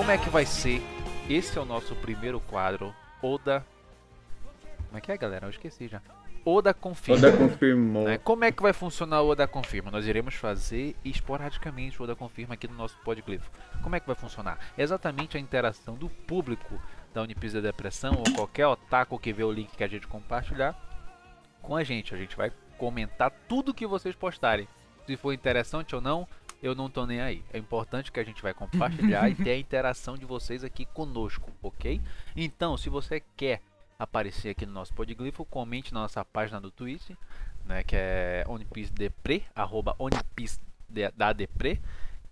Como é que vai ser? Esse é o nosso primeiro quadro, Oda. Como é que é, galera? Eu esqueci já. Oda confirma. Oda confirmou. Né? Como é que vai funcionar o Oda confirma? Nós iremos fazer esporadicamente o Oda confirma aqui no nosso podglifo. Como é que vai funcionar? É exatamente a interação do público da Unipis da Depressão ou qualquer otaku que vê o link que a gente compartilhar com a gente. A gente vai comentar tudo que vocês postarem. Se for interessante ou não, eu não tô nem aí. É importante que a gente vai compartilhar e ter a interação de vocês aqui conosco, ok? Então, se você quer aparecer aqui no nosso podglifo, comente na nossa página do Twitter, né, que é onipisdepre, arroba.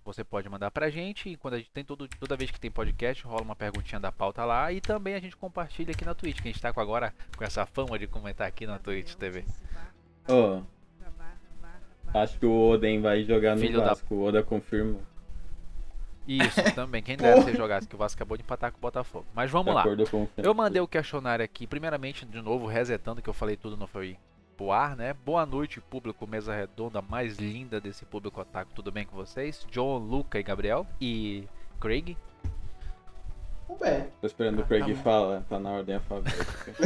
Você pode mandar pra gente e quando a gente tem todo, toda vez que tem podcast, rola uma perguntinha da pauta lá e também a gente compartilha aqui na Twitch, que a gente tá com agora com essa fama de comentar aqui na Twitch TV. Ô, acho que o Oden vai jogar no Filho da- Vasco. O Oda confirmou. Isso, também. Quem dera se jogasse, que o Vasco acabou de empatar com o Botafogo. Mas vamos de lá. acordo com o Eu mandei o questionário aqui, primeiramente, de novo, resetando que eu falei tudo não foi pro ar, né? Boa noite, público, mesa redonda mais linda desse público otaku, tudo bem com vocês? John, Luca e Gabriel e Craig. Tudo bem. Tô esperando o Craig falar, tá na ordem alfabética.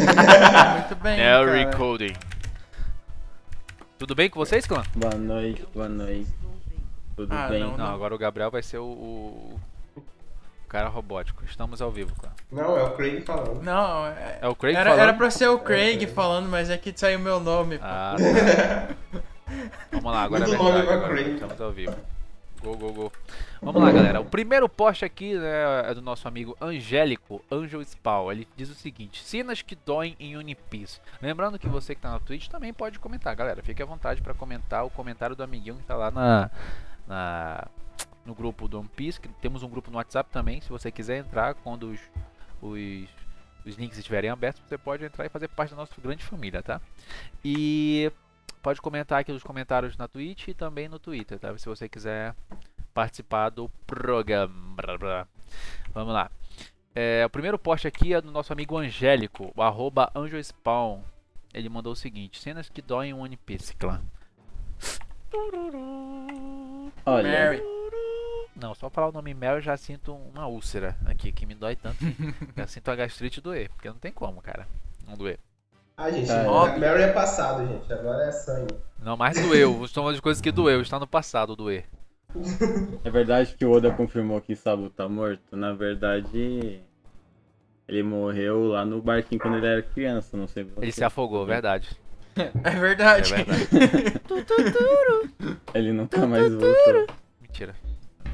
Muito bem, Now cara. recording. Tudo bem com vocês, clã? boa noite, boa noite. Tudo Ah, bem? não, Não, agora o Gabriel vai ser o, o, o cara robótico. Estamos ao vivo, clã. Não, é o Craig falando. Não, é... É o Craig era, falando? era pra ser o Craig falando, mas é que saiu meu nome. pô. Ah, tá. Vamos lá, agora é Muito verdade. Agora Craig. estamos ao vivo. Vamos lá, galera. O primeiro post aqui né, é do nosso amigo Angélico, Angel Spawn. Ele diz o seguinte: Cenas que doem em Piece. Lembrando que você que tá na Twitch também pode comentar, galera. Fique à vontade para comentar o comentário do amiguinho que tá lá na, na- no grupo do One Piece. temos um grupo no WhatsApp também. Se você quiser entrar quando os, os, os links estiverem abertos, você pode entrar e fazer parte da nossa grande família, tá? E pode comentar aqui nos comentários na Twitch e também no Twitter, tá? Se você quiser participar do programa. Vamos lá. É, o primeiro post aqui é do nosso amigo Angélico, o arroba AngelSpawn. Ele mandou o seguinte: cenas que doem em One Piece, clã. Olha, Mary. Não, só falar o nome Mel eu já sinto uma úlcera aqui, que me dói tanto. já sinto a gastrite doer, porque não tem como, cara. Não doer. Ah, gente, Ah, é. Mary é passado, gente. Agora é sangue. Não, mas doeu. São uma das coisas que doeu. Está no passado, doer. é verdade que o Oda confirmou que Sabu tá morto? Na verdade, ele morreu lá no barquinho quando ele era criança, não sei. Ele se afogou, verdade. É É verdade. verdade. Ele nunca mais voltou. Mentira.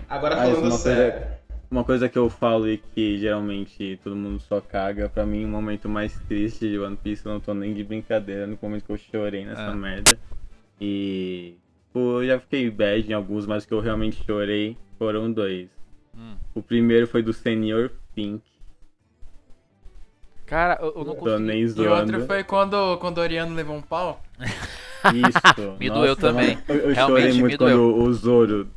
Agora Ah, é falando uma sério. Uma coisa que eu falo e que geralmente todo mundo só caga, pra mim o momento mais triste de One Piece, eu não tô nem de brincadeira, no momento que eu chorei nessa Ah. merda. E pô, eu já fiquei bad em alguns, mas que eu realmente chorei foram dois. Hum. O primeiro foi do Senior Pink. Cara, eu, eu não Tô consegui. E outro foi quando, quando o Oriano levou um pau. Isso. Me doeu também. Eu, eu Realmente chorei me muito doeu. quando o Zoro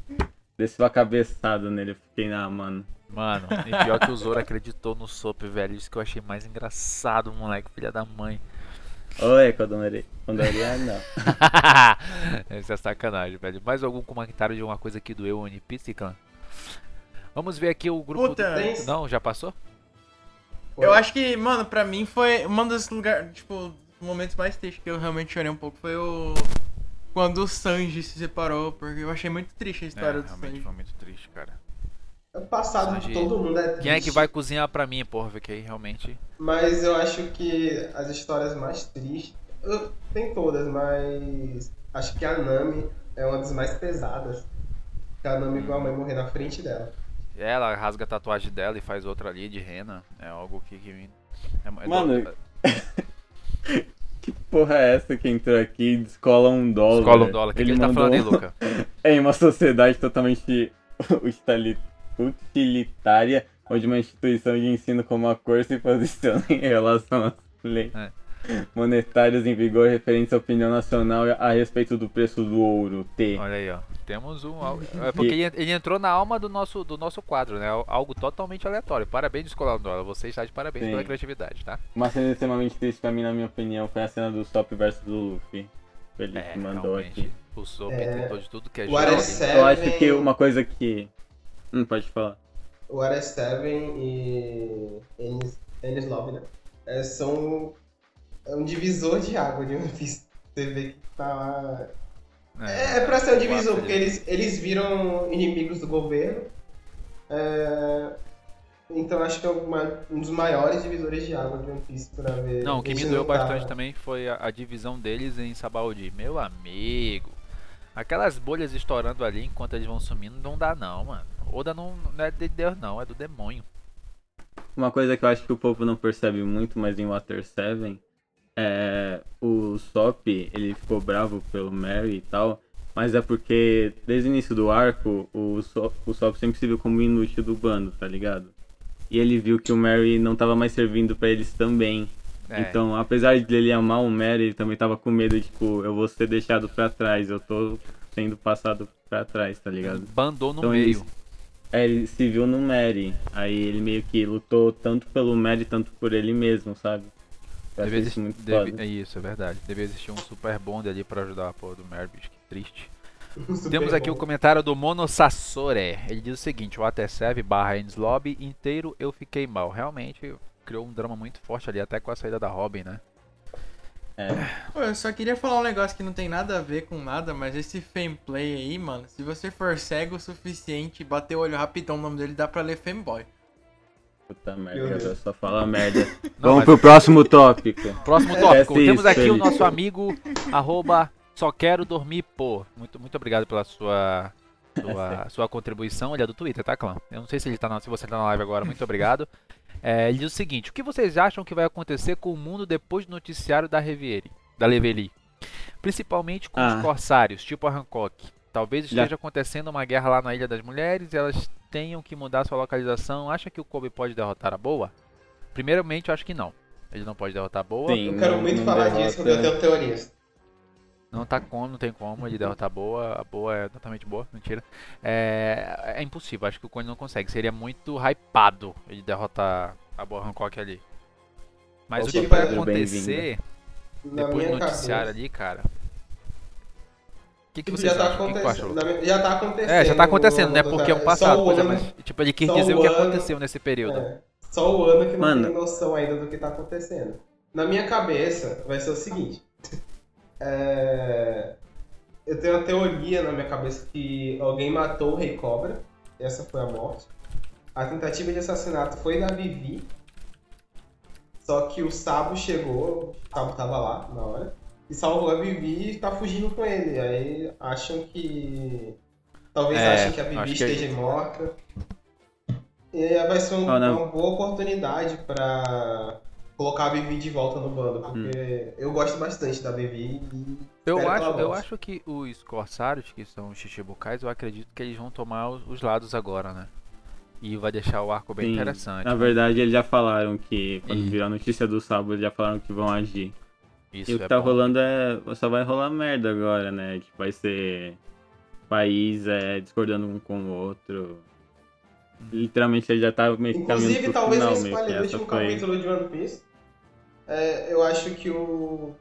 desceu a cabeçada nele. Eu fiquei, ah, mano. Mano, e pior que o Zoro acreditou no Sop, velho. Isso que eu achei mais engraçado, moleque, filha da mãe. Oi, eu quando eu não. Isso é sacanagem, velho. Mais algum comentário de uma coisa que doeu o One Piece, clã? Vamos ver aqui o grupo. Puta. do- Não, já passou? Eu acho que, mano, pra mim foi um dos lugares, tipo, os momentos mais tristes que eu realmente chorei um pouco foi o. Quando o Sanji se separou, porque eu achei muito triste a história É, do realmente Sanji. foi muito triste, cara. É o passado de Sanji- todo mundo é triste. Quem é que vai cozinhar pra mim, porra? Porque aí realmente. Mas eu acho que as histórias mais tristes. eu- Tem todas, mas. Acho que a Nami é uma das mais pesadas. Que a Nami viu a mãe morrer na frente dela. Ela rasga a tatuagem dela e faz outra ali de rena. É algo que, que. É, é Mano, Que porra é essa que entrou aqui e descola um dólar? Escola um dólar. O que, que ele tá mandou falando aí, Luca? Em uma sociedade totalmente utili- utilitária, onde uma instituição de ensino como a cor se posiciona em relação às leis É. monetárias em vigor referentes à opinião nacional a respeito do preço do ouro, T. Olha aí, ó. Temos um. É porque ele, ele entrou na alma do nosso, do nosso quadro, né? Algo totalmente aleatório. Parabéns, Escolar do Dólar. Você está de parabéns Sim. pela criatividade, tá? Uma cena extremamente triste pra mim, na minha opinião, foi a cena do Stop versus do Luffy. Ele É, mandou realmente. aqui. O Sop É. tentou de tudo que é O jeito. Ares ali. Seven- Eu acho que uma coisa que. Hum, pode falar. o RS7 e Enes, Lobby, né? É, são é um divisor de água de One Piece. Você vê que tá lá. É, é pra ser um divisor, porque eles, eles viram inimigos do governo. É, então acho que é uma, um dos maiores divisores de água de One Piece pra ver. Não, o que me doeu bastante também foi a, a divisão deles em Sabaody. Meu amigo. Aquelas bolhas estourando ali enquanto eles vão sumindo não dá não, mano. Oda não, não é de Deus não, é do demônio. Uma coisa que eu acho que o povo não percebe muito, mas em Water 7, é o Sop, ele ficou bravo pelo Mary e tal, mas é porque desde o início do arco, o Sop, o Sop sempre se viu como inútil do bando, tá ligado? E ele viu que o Mary não tava mais servindo pra eles também. É, Então, apesar de ele amar o Mary, ele também tava com medo, tipo, eu vou ser deixado pra trás, eu tô sendo passado pra trás, tá ligado? bandou no Então meio. eles- É, ele se viu no Mary. Aí ele meio que lutou tanto pelo Mary, tanto por ele mesmo, sabe? Eu Deve existir, muito deve- foda. é isso, é verdade. Deve existir um super bonde ali pra ajudar a porra do Merbius, que triste. Temos aqui bom. o comentário do Mono Sassore. Ele diz o seguinte: o AT7 barra Ends Lobby inteiro eu fiquei mal. Realmente criou um drama muito forte ali, até com a saída da Robin, né? Pô, eu só queria falar um negócio que não tem nada a ver com nada, mas esse Femplay aí, mano, se você for cego o suficiente e bater o olho rapidão no nome dele, dá pra ler Femboy. Puta merda, eu só fala merda. Não, Vamos mas- pro próximo tópico. Próximo É, tópico. isso, Temos aqui o nosso amigo, arroba só quero dormir, pô. Muito, muito obrigado pela sua, sua, sua contribuição. Ele é do Twitter, tá, clã? Eu não sei se, ele tá na, se você tá na live agora. Muito obrigado. É, ele diz o seguinte: O que vocês acham que vai acontecer com o mundo depois do noticiário da Revieri, da Leveli? Principalmente com Ah. os corsários, tipo a Hancock. Talvez Já- esteja acontecendo uma guerra lá na Ilha das Mulheres e elas tenham que mudar sua localização. Acha que o Kobe pode derrotar a Boa? Primeiramente, eu acho que não. Ele não pode derrotar a Boa. Sim, Eu quero não- muito não falar derrota- disso porque eu tenho teorias. Não tá como, não tem como ele derrotar a boa. A boa é totalmente boa, mentira. É, é impossível, acho que o Cone não consegue. Seria muito hypado ele derrotar a boa Hancock ali. Mas Ô, o que vai acontecer depois do noticiário ali, cara? O que, que vocês já tá? O que, Já tá acontecendo. É, já tá acontecendo, né? Porque é o passado, pois é, ano- mas tipo, ele quis só dizer o o que ano- aconteceu nesse período. É, só o ano que não Mano. tem noção ainda do que tá acontecendo. Na minha cabeça, vai ser o seguinte. É, Eu tenho uma teoria na minha cabeça que alguém matou o Rei Cobra. Essa foi a morte. A tentativa de assassinato foi da Vivi. Só que o Sabo chegou, o Sabo tava lá na hora, e salvou a Vivi e tá fugindo com ele. Aí acham que. Talvez É, achem que a Vivi esteja morta. E aí vai ser um- não. uma boa oportunidade pra colocar a Vivi de volta no bando, porque eu gosto bastante da Vivi e Eu acho, eu acho que os corsários, que são os Shichibukais, eu acredito que eles vão tomar os, os lados agora, né? E vai deixar o arco bem Sim, interessante. Na né? verdade, eles já falaram que, quando E- viram a notícia do sábado, eles já falaram que vão agir. Isso e o que é tá bom. rolando é. Só vai rolar merda agora, né? Tipo, vai ser. País é, discordando um com o outro. Literalmente ele já tá meio que Inclusive, talvez final, eu que espalhe no essa último foi. capítulo de One Piece. É, eu acho que o.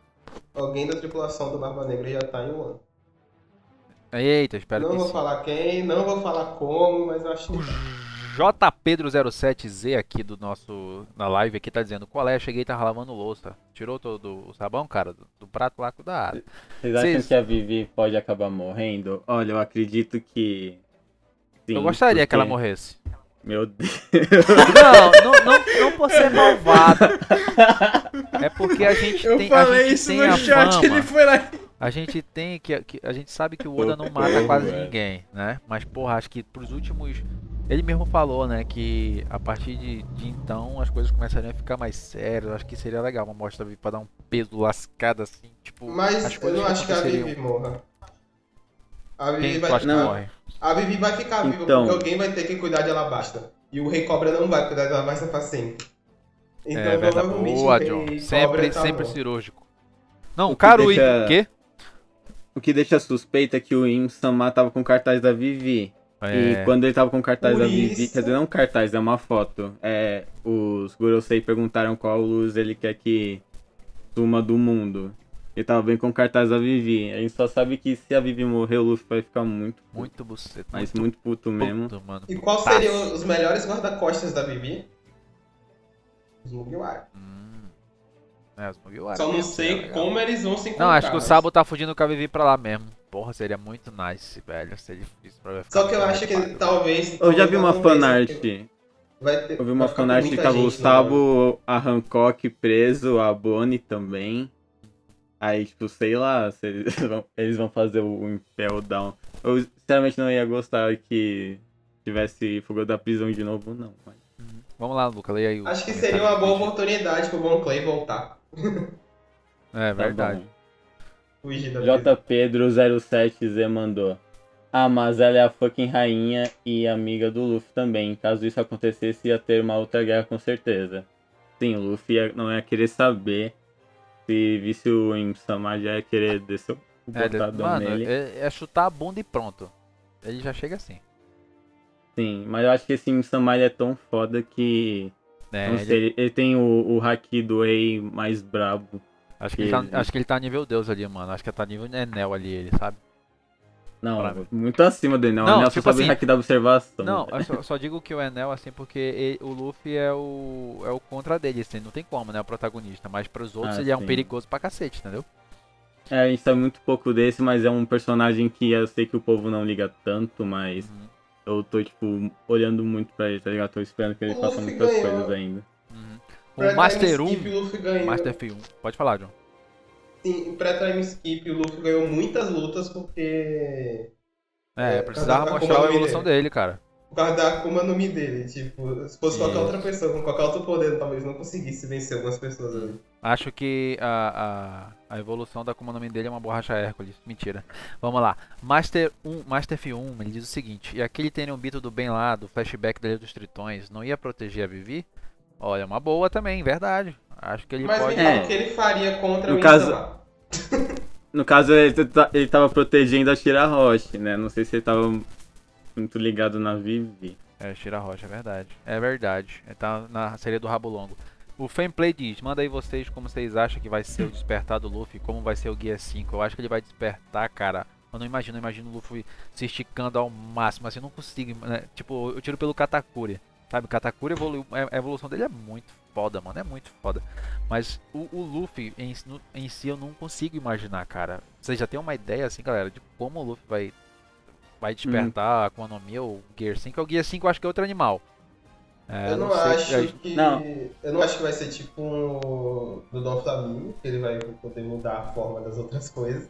Alguém da tripulação do Barba Negra já tá em One. Eita, espero Não que vou sim. falar quem, não vou falar como, mas eu acho que. Tá. JPedro07Z aqui do nosso na live aqui tá dizendo qual é, cheguei e tava lavando louça. Tirou todo o sabão, cara, do, do prato lá cuidado. Vocês acham Vocês- que a Vivi pode acabar morrendo? Olha, eu acredito que. Sim, Eu gostaria que ela porque- morresse. Meu Deus. Não, não, não, não por ser malvada. É porque a gente Eu tem, a falei gente isso tem no chat, fama. ele foi lá. A gente tem que, que- a gente sabe que o Oda não mata quase ninguém, né? Mas porra, acho que pros últimos ele mesmo falou, né, que a partir de, de então as coisas começariam a ficar mais sérias. Acho que seria legal uma mostra vir pra dar um peso lascado assim, tipo, as Mas eu não acho que a. Vivi morra. A Vivi, Quem vai ficar, morre? a Vivi vai ficar viva Então. porque alguém vai ter que cuidar de Alabasta. E o Rei Cobra não vai cuidar de Alabasta pra sempre. Então é verdade. provavelmente Boa, John. Sempre, tá sempre morto. cirúrgico. Não, O que Karui, deixa- o quê? O que deixa suspeita é que o Im-sama tava com cartaz da Vivi. É, E quando ele tava com cartaz Por da Vivi, isso- quer dizer, não um cartaz, é uma foto. É, os Gurosei perguntaram qual luz ele quer que suma do mundo. Ele tava bem com o cartaz da Vivi. A gente só sabe que se a Vivi morrer, o Luffy vai ficar muito. puto. Muito buceta. Mas muito puto mesmo. puto, mano. E qual Putaço. seriam os melhores guarda-costas da Bibi? Os Mugiwara. Hum. É, os Mugiwara Só não mesmo, sei legal. como eles vão se encontrar. Não, acho que o Sabo tá fugindo com a Vivi pra lá mesmo. Porra, seria muito nice, velho. Seria difícil pra ver Só que eu acho que ele talvez. Eu já vi uma fanart. Vai ter, Eu vi uma fanart que tava o. Sabo, a Hancock preso, a Bonnie também. Aí, tipo, sei lá se eles vão, eles vão fazer o Impel Down. Eu sinceramente não ia gostar que tivesse fuga da prisão de novo, não. Mas... Vamos lá, Luca, leia aí o Acho que seria uma boa oportunidade pro Bon Clay voltar. É Tá verdade. bom. Fugir da J. Pedro 07Z mandou. Ah, mas ela é a fucking rainha e amiga do Luffy também. Caso isso acontecesse, ia ter uma outra guerra com certeza. Sim, o Luffy ia- não ia querer saber. Se visse o Insama, já ia querer descer o É, ele- botadão mano, nele. é, é chutar a bunda e pronto. Ele já chega assim. Sim, mas eu acho que esse Insama é tão foda que. É, não ele- sei, ele, ele tem o, o haki do Ei mais brabo. Acho, que ele tá, ele- acho que ele tá nível Deus ali, mano. Acho que tá nível Enel ali, ele, sabe? Não, Pra muito acima do Enel. Não, o Enel tipo só sabe assim, haki da observação. Não, eu só, só digo que o Enel, assim, porque ele- o Luffy é o, é o contra dele, assim, não tem como, né? O protagonista. Mas pros outros Ah, ele é um sim. perigoso pra cacete, entendeu? É, a gente sabe muito pouco desse, mas é um personagem que eu sei que o povo não liga tanto, mas Uhum, eu tô, tipo, olhando muito pra ele, tá ligado? Tô esperando que ele O faça Luffy muitas ganhou. coisas ainda. Master time 1, skip. Master F1, pode falar, John. Sim, pra time skip, o Luffy ganhou muitas lutas porque. É, É, precisava mostrar a evolução ele- dele, cara. Por causa da Akuma no Mi dele. Tipo, se fosse qualquer Isso. outra pessoa, com qualquer outro poder, talvez não conseguisse vencer algumas pessoas ali. Acho que a, a, a evolução da Akuma no Mi dele é uma borracha Hércules. Mentira. Vamos lá. Master 1, Master F1, ele diz o seguinte: e aquele Tenryubito do bem lá, do flashback dele dos Tritões, não ia proteger a Vivi? Olha, uma boa também, verdade. Acho que ele Mas pode. fala É. o que ele faria contra No o caso-. No caso, ele, tá- ele tava protegendo a Shirahoshi, né? Não sei se ele tava muito ligado na Vivi. É, Shira Rocha, é verdade. É verdade. É, Tá na série do Rabo Longo. O Fanplay diz, manda aí vocês como vocês acham que vai ser o despertar do Luffy, como vai ser o Guia 5. Eu acho que ele vai despertar, cara. Eu não imagino, eu imagino o Luffy se esticando ao máximo, assim, eu não consigo, né? Tipo, eu tiro pelo Katakuri, sabe? O Katakuri evoluiu, é- a evolução dele é muito foda, mano, é muito foda. Mas o, o Luffy em, em si eu não consigo imaginar, cara. Vocês já tem uma ideia, assim, galera, de como o Luffy vai vai despertar a Akuma no Mi ou o Gear 5? O Gear 5 eu acho que é outro animal. É, eu não, sei, acho é, que. Não. Eu não acho que vai ser tipo um do Dom Flamingo, que ele vai poder mudar a forma das outras coisas.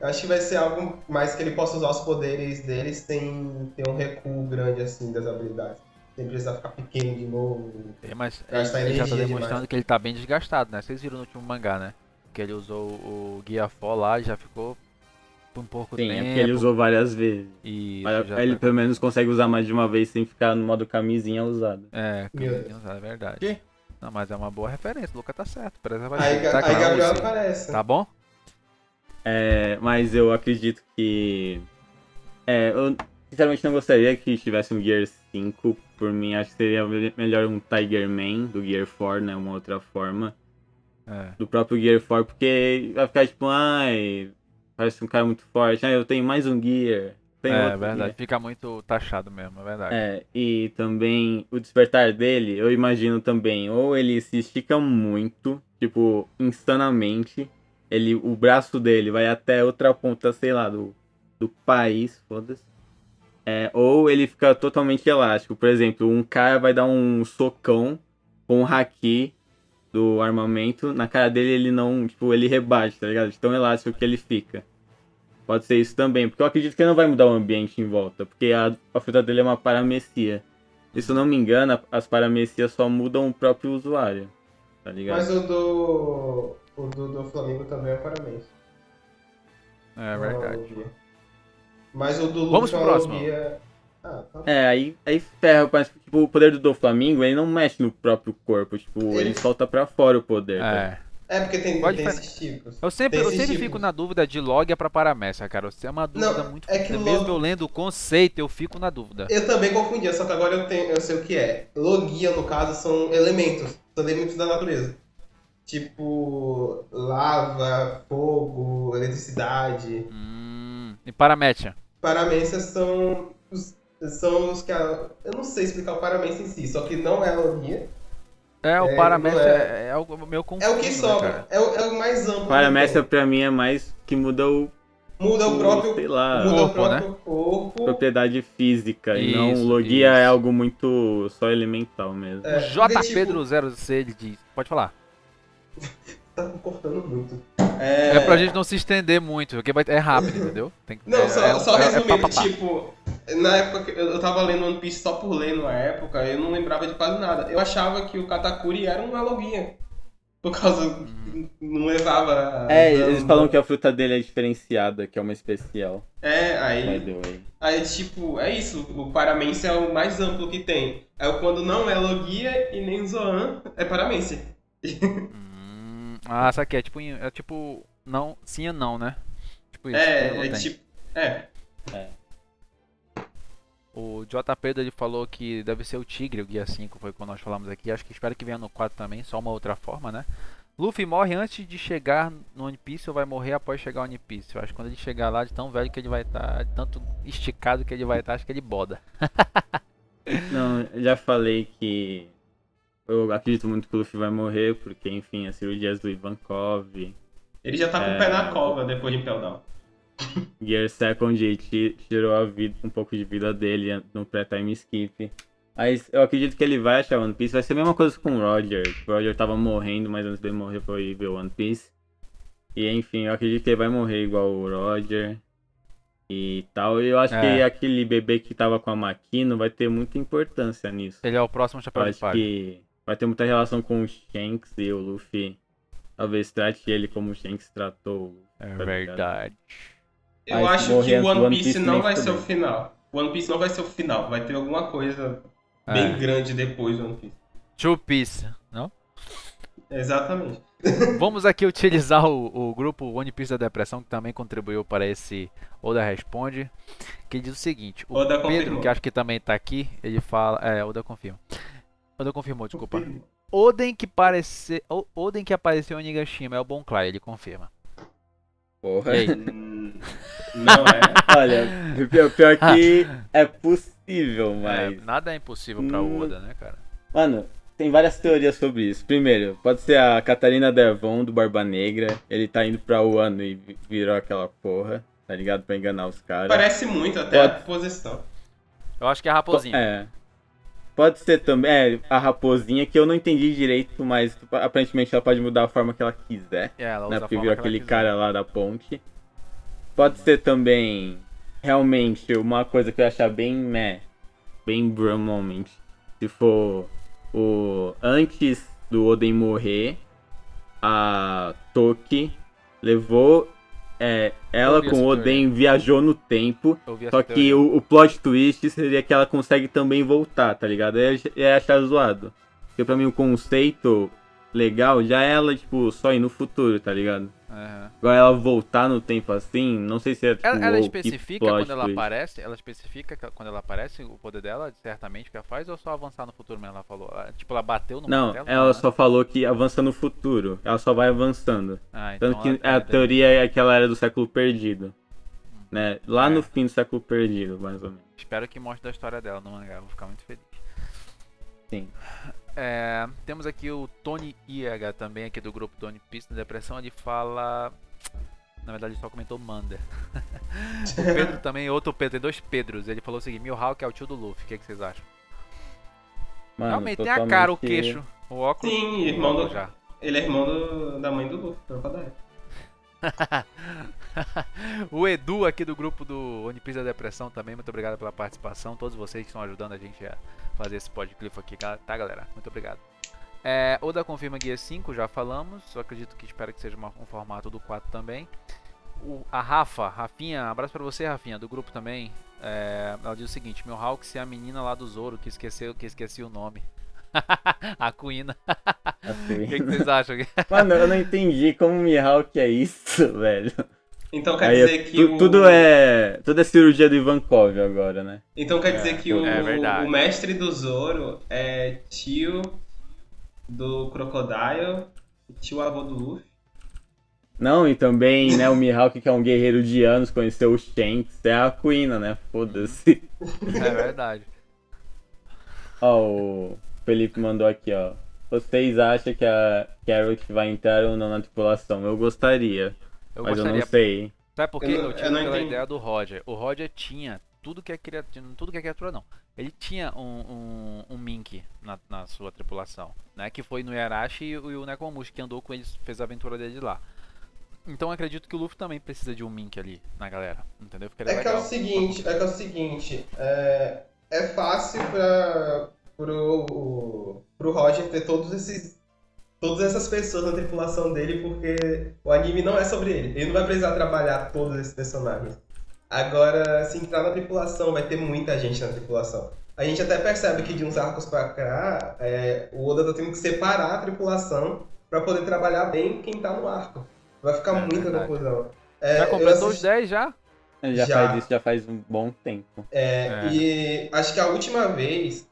Eu acho que vai ser algo mais que ele possa usar os poderes dele sem ter um recuo grande assim das habilidades. Sem precisar ficar pequeno de novo. É, mas Gastar ele já tá demonstrando demais. que ele tá bem desgastado, né? Vocês viram no último mangá, né? Que ele usou o Guia For lá e já ficou por um pouco Sim, é tempo. porque ele usou várias vezes. E Mas já ele tá- pelo menos consegue usar mais de uma vez sem ficar no modo camisinha usado. É, Meu camisinha usada, é verdade. Que? Não, mas é uma boa referência, o Luca tá certo. Preservativo. Aí, Ga- tá aí Gabriel aparece. Tá bom? É, mas eu acredito que. É, eu sinceramente não gostaria que tivesse um Gear 5. Por mim, acho que seria melhor um Tiger Man do Gear 4, né? Uma outra forma. É. Do próprio Gear 4, porque vai ficar tipo, ai. Parece um cara muito forte. Ah, eu tenho mais um Gear. É verdade, Gear. fica muito taxado mesmo, é verdade. É, e também o despertar dele, eu imagino também, ou ele se estica muito, tipo, insanamente, ele, o braço dele vai até outra ponta, sei lá, do, do país, foda-se. É, ou ele fica totalmente elástico. Por exemplo, um cara vai dar um socão com o haki do armamento, na cara dele ele não, tipo, ele rebate, tá ligado? De tão elástico que ele fica. Pode ser isso também, porque eu acredito que ele não vai mudar o ambiente em volta, porque a, a fruta dele é uma paramecia. E se eu não me engano, as paramecias só mudam o próprio usuário, tá ligado? Mas o do. O do, do Flamengo também é parabéns. É verdade. Mas o do Lucas Vamos pro é próximo. logia- Ah, tá. É, aí, aí ferra, mas tipo, o poder do Doflamingo, ele não mexe no próprio corpo, tipo, ele, Ele- solta pra fora o poder. tá? É. É porque tem, Pode tem esses tipos. Eu sempre, eu sempre tipos. fico na dúvida de Logia pra Paramécia, cara. Isso é uma dúvida Não, muito. é que Mesmo log- eu lendo o conceito, eu fico na dúvida. Eu também confundia, só que agora eu, tenho, eu sei o que é. Logia, no caso, são elementos. São elementos da natureza. Tipo, lava, fogo, eletricidade. Hum, e Paramécia? Paramécia são os, são os que. A, eu não sei explicar o Paramécia em si, só que não é a logia. É, o É, não é, é, o meu confuso, É o que né, sobra. cara? é, o, é o mais amplo. Paramécia que pra mim é mais que muda o. Muda o próprio. sei lá, muda corpo, o próprio corpo. propriedade física. e não Isso, logia é isso. algo muito só elemental mesmo. É, O J. porque, tipo, Pedro 0C, ele diz. Pode falar. Tá cortando muito. É, pra gente não se estender muito, porque é rápido, entendeu? Tem, que- Não, é, só, é, só é- é resumindo, pá, pá, pá. tipo, na época que eu eu tava lendo One Piece só por ler na época, eu não lembrava de quase nada. Eu achava que o Katakuri era uma loguinha. Por causa. Uhum. Não levava. É, dano. eles falam que a fruta dele é diferenciada, que é uma especial. É, By aí. the way. Aí, tipo, é isso. O Paramense é o mais amplo que tem. É o quando não é Logia e nem Zoan, é Paramense. Ah, sabe é tipo, é tipo, não, sim e não, né? Tipo isso. É, é tipo. É. O J. Pedro ele falou que deve ser o Tigre, o Guia 5, foi quando nós falamos aqui. Acho que espero que venha no 4 também, só uma outra forma, né? Luffy morre antes de chegar no One Piece ou vai morrer após chegar ao One Piece? Eu acho que quando ele chegar lá, de tão velho que ele vai estar, de tanto esticado que ele vai estar, acho que ele boda. Não, eu já falei que eu acredito muito que o Luffy vai morrer, porque, enfim, as cirurgias do Ivankov, Ele já tá com o É. pé na cova depois de Impel Down. Gear Second ti- tirou a vida, um pouco de vida dele no pré-time skip. Mas eu acredito que ele vai achar One Piece. Vai ser a mesma coisa com o Roger. O Roger tava morrendo, mas antes dele morrer foi ver One Piece. E enfim, eu acredito que ele vai morrer igual o Roger. E tal. E eu acho É. que aquele bebê que tava com a Makino vai ter muita importância nisso. Ele é o próximo Eu chapéu de acho palha. que vai ter muita relação com o Shanks e o Luffy. Talvez trate ele como o Shanks tratou o Luffy, É tá verdade. Eu Aí, acho que o One One Piece Piece, não vai ser o final. O One Piece não vai ser o final. Vai ter alguma coisa bem É. grande depois do One Piece. Two Piece, não? Exatamente. Vamos aqui utilizar o, o grupo One Piece da Depressão, que também contribuiu para esse Oda Responde, que diz o seguinte, o Oda Pedro, confirmou. que acho que também tá aqui, ele fala, é, Oda confirma. Oda confirmou, desculpa. Oden que parece, O- Oden que apareceu em Nigashima é o Bon Clay, ele confirma. Porra. Hum, Não é. Olha, pior, pior que é possível, É, mas. nada é impossível para Hum. Oda, né, cara? Mano, tem várias teorias sobre isso. Primeiro, pode ser a Catarina Devon do Barba Negra. Ele tá indo pra Wano e vi- virou aquela porra, tá ligado? Pra enganar os caras. Parece muito até a Pode- posição. Eu acho que é a Raposinha. É. Pode ser também é, a raposinha, que eu não entendi direito, mas aparentemente ela pode mudar a forma que ela quiser. É, ela né? Porque virou aquele cara lá da ponte. Pode ser também, realmente, uma coisa que eu achar bem meh, bem bro moment. Se for o antes do Oden morrer, a Toki levou é, ela com o Oden viajou no tempo. Só que o, o plot twist seria que ela consegue também voltar, tá ligado? Eu ia achar zoado. Porque pra mim o conceito legal já é ela, tipo, só ir no futuro, tá ligado? Aham. Agora ela voltar no tempo assim, não sei se é tipo. Ela, ela especifica plot quando ela aparece, ela especifica que- quando ela aparece o poder dela, certamente que ela faz, ou só avançar no futuro mesmo? Ela falou, ela- tipo, ela bateu no Não, martelo? ela né? só falou que avança no futuro. Ela só vai avançando. Ah, então Tanto que a teoria é que ela era do século perdido. Né? Lá É. no fim do século perdido, mais ou menos. Espero que mostre da história dela no mangá, vou ficar muito feliz. Sim. É, temos aqui o Tony Iaga também aqui do grupo Tony da Depressão, ele fala... Na verdade ele só comentou Mander. o Pedro também, outro Pedro, tem dois Pedros, ele falou o seguinte, Mihawk é o tio do Luffy, o que, que vocês acham? Mano, Realmente tem a cara, o queixo, o óculos. Sim, o irmão do- já. Ele é irmão do- da mãe do Luffy, Crocodile. o Edu aqui do grupo do One Piece da Depressão também, muito obrigado pela participação. Todos vocês que estão ajudando a gente a fazer esse podclip aqui, tá galera? Muito obrigado. É, Oda confirma Guia 5, já falamos. Só acredito que espero que seja uma- um formato do 4 também. O- a Rafa, Rafinha, abraço pra você, Rafinha, do grupo também. É, ela diz o seguinte: Meu Hawks é a menina lá do Zoro que esqueceu, que esqueci o nome. a. Assim. O que, que vocês acham? Mano, eu não entendi como Mihawk é isso, velho. Então quer Aí é- dizer que tu- o... tudo é. Tudo é cirurgia do Ivankov agora, né? Então quer dizer que o, é o mestre do Zoro é tio do Crocodile, tio avô do Luffy. Não, e também, né, o Mihawk, que é um guerreiro de anos, conheceu o Shanks, é a Queen, né? Foda-se. É verdade. ó, o Felipe mandou aqui, ó. Vocês acham que a Carrot vai entrar ou não na tripulação? Eu gostaria, Eu mas gostaria. eu não sei. Sabe por quê? Eu Eu, tive eu entendi. ideia do Roger. O Roger tinha tudo que é criatura. Tudo que é criatura, não. Ele tinha um, um, um Mink na, na sua tripulação, né? Que foi no Yarashi e o, e o Nekomushi que andou com eles, fez a aventura dele lá. Então eu acredito que o Luffy também precisa de um Mink ali na galera. Entendeu? Ficaria É que é legal. o seguinte, é que é o seguinte, é, é fácil para pro, pro Roger ter todos esses todas essas pessoas na tripulação dele, porque o anime não é sobre ele. Ele não vai precisar trabalhar todos esses personagens. Agora, se entrar na tripulação, vai ter muita gente na tripulação. A gente até percebe que de uns arcos pra cá, é, o Oda tá tendo que separar a tripulação pra poder trabalhar bem quem tá no arco. Vai ficar É muita verdade. confusão. É, Já completou os assisti- 10 já? Ele já, Já. faz isso já faz um bom tempo. É, É. e acho que a última vez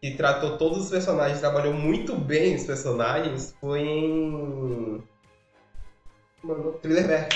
que tratou todos os personagens, trabalhou muito bem os personagens, foi em. Mano, Thrillerberg.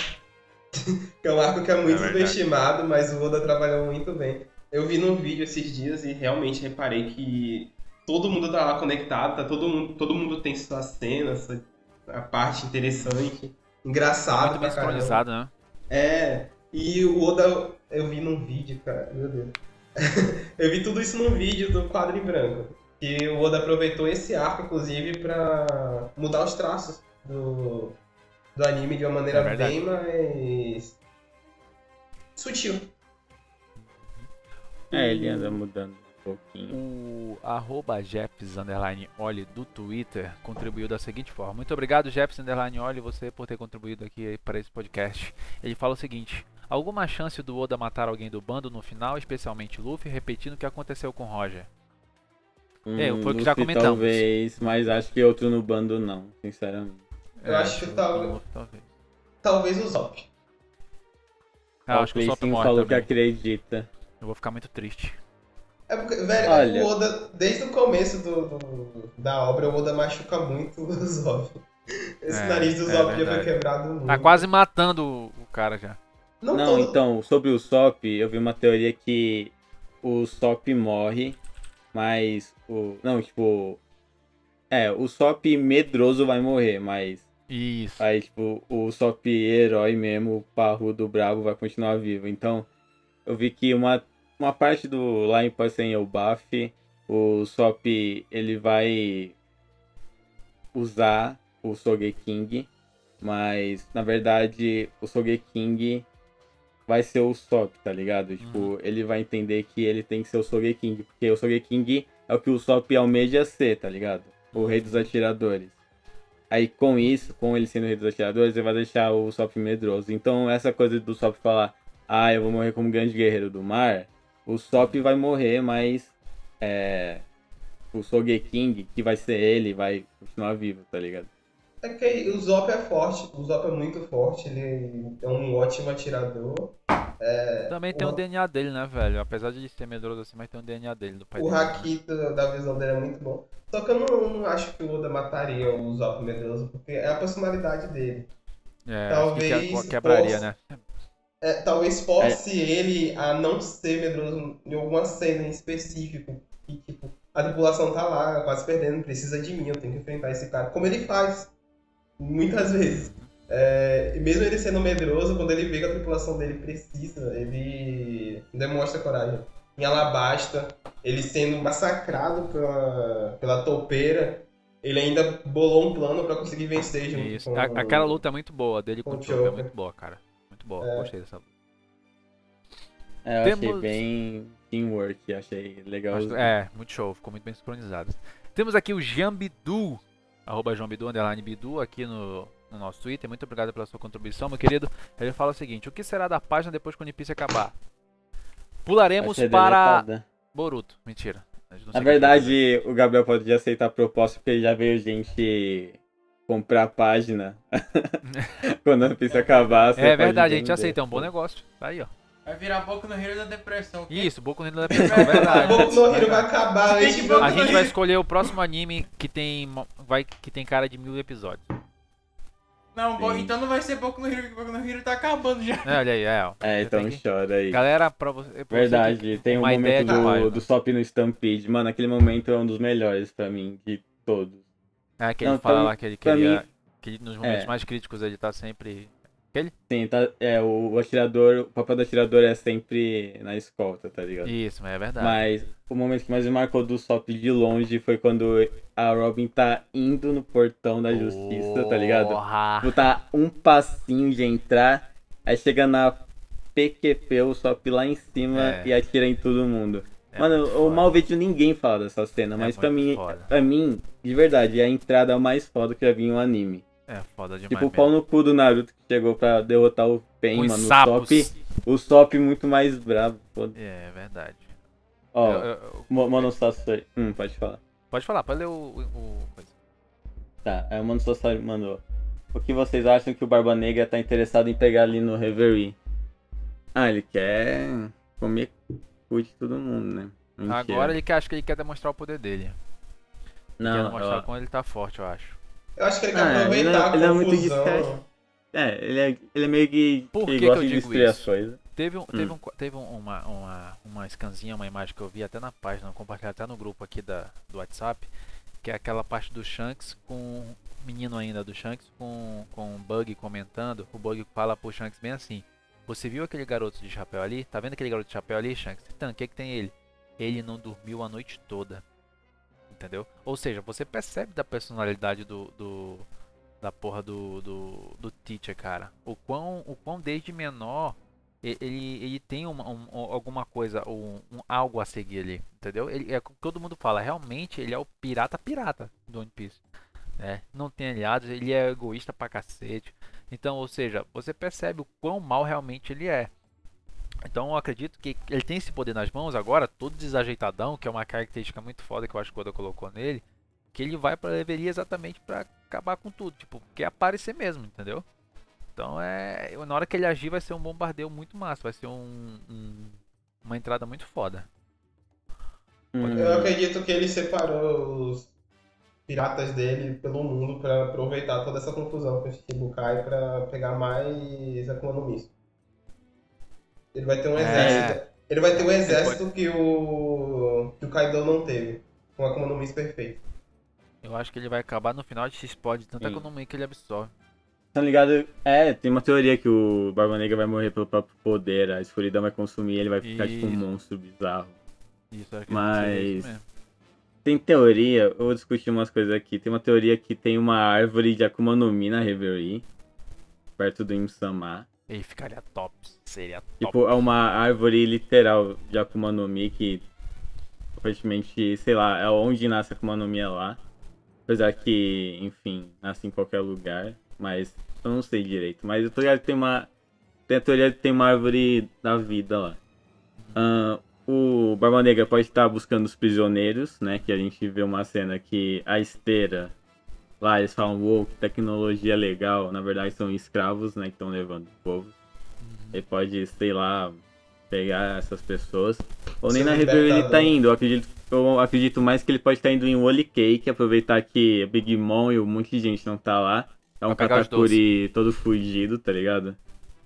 que é um arco que é muito É subestimado, mas o Oda trabalhou muito bem. Eu vi no vídeo esses dias e realmente reparei que todo mundo tá lá conectado, tá todo mundo, todo mundo tem sua cena, sua, a parte interessante, engraçado Muito bem pra caramba. né? É, e o Oda, eu vi num vídeo, cara, meu Deus. eu vi tudo isso num vídeo do quadro em branco. Que o Oda aproveitou esse arco, inclusive, pra mudar os traços do, do anime de uma maneira É bem mais sutil. É, ele anda mudando um pouquinho. O arroba Jeps underline Oli do Twitter contribuiu da seguinte forma. Muito obrigado, Jeps underline Oli, você por ter contribuído aqui para esse podcast. Ele fala o seguinte: alguma chance do Oda matar alguém do bando no final, especialmente Luffy, repetindo o que aconteceu com Roger? É, foi o que já comentamos. Talvez, mas acho que outro no bando não, sinceramente. Eu acho que o- tal- o- talvez. Talvez o Zop. Ah, acho que o Pacing morre falou que também. acredita. Eu vou ficar muito triste. É porque, velho, Olha. o Oda, desde o começo do, do- da obra, o Oda machuca muito o Zop. Esse É, nariz do é Zop já foi quebrado muito. Tá quase matando o cara já. Não, Não, então, sobre o Sop, eu vi uma teoria que o Sop morre, mas o. Não, tipo. É, o Sop medroso vai morrer, mas. Isso. Aí, tipo, o Sop herói mesmo, o parrudo brabo, vai continuar vivo. Então, eu vi que uma, uma parte do lá em Passen o Buff, o Sop, ele vai usar o Sogeking, mas, na verdade, o Sogeking vai ser o Sop, tá ligado? Tipo, ele vai entender que ele tem que ser o Sogeking, porque o Sogeking é o que o Sop almeja ser, tá ligado? O rei dos atiradores. Aí com isso, com ele sendo o rei dos atiradores, ele vai deixar o Sop medroso. Então essa coisa do Sop falar, ah, eu vou morrer como grande guerreiro do mar, o Sop vai morrer, mas é, o Sogeking, que vai ser ele, vai continuar vivo, tá ligado? É que o Zop é forte, o Zop é muito forte, ele é um ótimo atirador. Também tem o- o DNA dele, né, velho? Apesar de ser medroso assim, mas tem o DNA dele, do pai O dele. né? haki do- da visão dele é muito bom. Só que eu não, não acho que o Oda mataria o Zop medroso, porque é a personalidade dele. É, Talvez que que- quebraria, né? É, talvez force ele a não ser medroso em alguma cena em específico. E, tipo, a tripulação tá lá, quase perdendo, precisa de mim, eu tenho que enfrentar esse cara. Como ele faz, muitas vezes. É, e mesmo ele sendo medroso, quando ele vê que a tripulação dele precisa, ele demonstra coragem. Em Alabasta, ele sendo massacrado pela, pela topeira, ele ainda bolou um plano pra conseguir vencer junto Isso. com A- aquela luta é muito boa, dele com com o Chopper é muito boa, cara. Muito boa, É. gostei dessa luta. É, eu achei Temos- bem teamwork, achei legal. Acho- É, muito show, ficou muito bem sincronizado. Temos aqui o Jambidu, arroba Jambidu, underline Bidu, aqui no, no nosso Twitter. Muito obrigado pela sua contribuição, meu querido. Ele fala o seguinte: o que será da página depois que o One Piece acabar? Pularemos para deletada. Boruto. Mentira. Na verdade, o Gabriel pode aceitar a proposta porque já veio gente comprar a página quando a pista acabar. É verdade, a gente aceita, é um bom negócio. Tá aí, ó. Vai virar boca no Rio da Depressão. Isso, Boku no Hero da Depressão, é verdade. Boku no Hero vai acabar de Boku A gente Hero- vai escolher o próximo anime que tem, vai, que tem cara de mil episódios. Não, Sim. então não vai ser Boku no Hero, porque Boku no Hero tá acabando já. É, olha aí, é. ó. É, Você então que- chora aí. Galera, pra você. pra você Verdade, que- tem um uma momento do, do Sop no Stampede. Mano, aquele momento é um dos melhores pra mim, de todos. É, que ele Não, fala lá que ele queria. mim- Que nos momentos É. mais críticos ele tá sempre. Sim, tá, é, o, atirador, o papel do atirador é sempre na escolta, tá ligado? Isso, mas é verdade. Mas o momento que mais me marcou do Sop de longe foi quando a Robin tá indo no portão da justiça, tá ligado? Porra. Tipo, tá um passinho de entrar, aí chega na PQP, o Sop lá em cima É. e atira em todo mundo. É Mano, eu mal vejo ninguém falar dessa cena, É mas pra mim, foda. pra mim, de verdade, é a entrada mais foda que eu vi em um anime. É foda demais. tipo, o pau no cu do Naruto que chegou pra derrotar o mano. O. Sop, o Sop muito mais bravo. Foda. É verdade. Ó, Eu- eu- eu- Mo- Mono Sasori. Hum, pode falar. Pode falar, pode ler o. o, coisa. Tá, aí o Mono Sasori mandou. O que vocês acham que o Barba Negra tá interessado em pegar ali no Reverie? Ah, ele quer comer cu de todo mundo, né? Mentira. Agora ele quer, acho que ele quer demonstrar o poder dele. quer Não, demonstrar ó, como ele tá forte, eu acho. Eu acho que ele quer Ah, aproveitar ele é- a ele é muito confusão. discreto. É, ele é, ele é meio que. Por que gosta que eu de digo isso? coisas. Teve, um, teve, Hum. um, teve um- uma, uma, uma scanzinha, uma imagem que eu vi até na página, compartilhada até no grupo aqui da, do WhatsApp, que é aquela parte do Shanks com o menino ainda do Shanks com, com o Bug comentando. O Bug fala pro Shanks bem assim: Você viu aquele garoto de chapéu ali? Tá vendo aquele garoto de chapéu ali, Shanks? Então, o que, que tem ele? Ele não dormiu a noite toda. Entendeu? Ou seja, você percebe da personalidade do. do da porra do, do, do teacher, cara. O quão, o quão desde menor ele, ele tem uma, um- um- alguma coisa, um, um algo a seguir ali, entendeu? Ele é todo mundo fala, realmente ele é o pirata pirata do One Piece. né? Não tem aliados, ele é egoísta pra cacete. Então, ou seja, você percebe o quão mal realmente ele é. Então eu acredito que ele tem esse poder nas mãos agora, todo desajeitadão, que é uma característica muito foda que eu acho que o Oda colocou nele, que ele vai pra leveria exatamente pra acabar com tudo, tipo, quer aparecer mesmo, entendeu? Então é. Na hora que ele agir vai ser um bombardeio muito massa, vai ser um, um- uma entrada muito foda. Hum, Eu acredito que ele separou os piratas dele pelo mundo pra aproveitar toda essa confusão com o Shichibukai pra pegar mais Akuma no Mi. Ele vai ter um É. exército. Ele vai ter um exército que o. que o Kaido não teve. Com Akuma no Mi perfeito. Eu acho que ele vai acabar no final de X-Pod, tanta Sim. economia que ele absorve. Tá ligado? É, tem uma teoria que o Barba Negra vai morrer pelo próprio poder, a escuridão vai consumir ele vai ficar tipo um Isso. monstro bizarro. Isso, acredito que isso Mas-. Tem teoria, eu vou discutir umas coisas aqui. Tem uma teoria que tem uma árvore de Akuma no Mi na Reverie, perto do Imsama. Ele ficaria top, seria top. Tipo, é uma árvore literal de Akuma no Mi que aparentemente, sei lá, é onde nasce a Akuma no Mi é lá. Apesar que, enfim, nasce em qualquer lugar, mas eu não sei direito. Mas eu tô ligado que tem uma. Tem a teoria que tem uma árvore da vida lá. Ahn, o Barba Negra pode estar buscando os prisioneiros, né? Que a gente vê uma cena que a esteira. Lá eles falam, uou, que tecnologia legal. Na verdade são escravos, né? Que estão levando o povo. Ele pode, sei lá, pegar essas pessoas. Ou nem na Reverie ele tá indo. Eu acredito, eu acredito mais que ele pode estar indo em Wally Cake, aproveitar que a Big Mom e um monte de gente não tá lá. É um Katakuri todo fugido, tá ligado?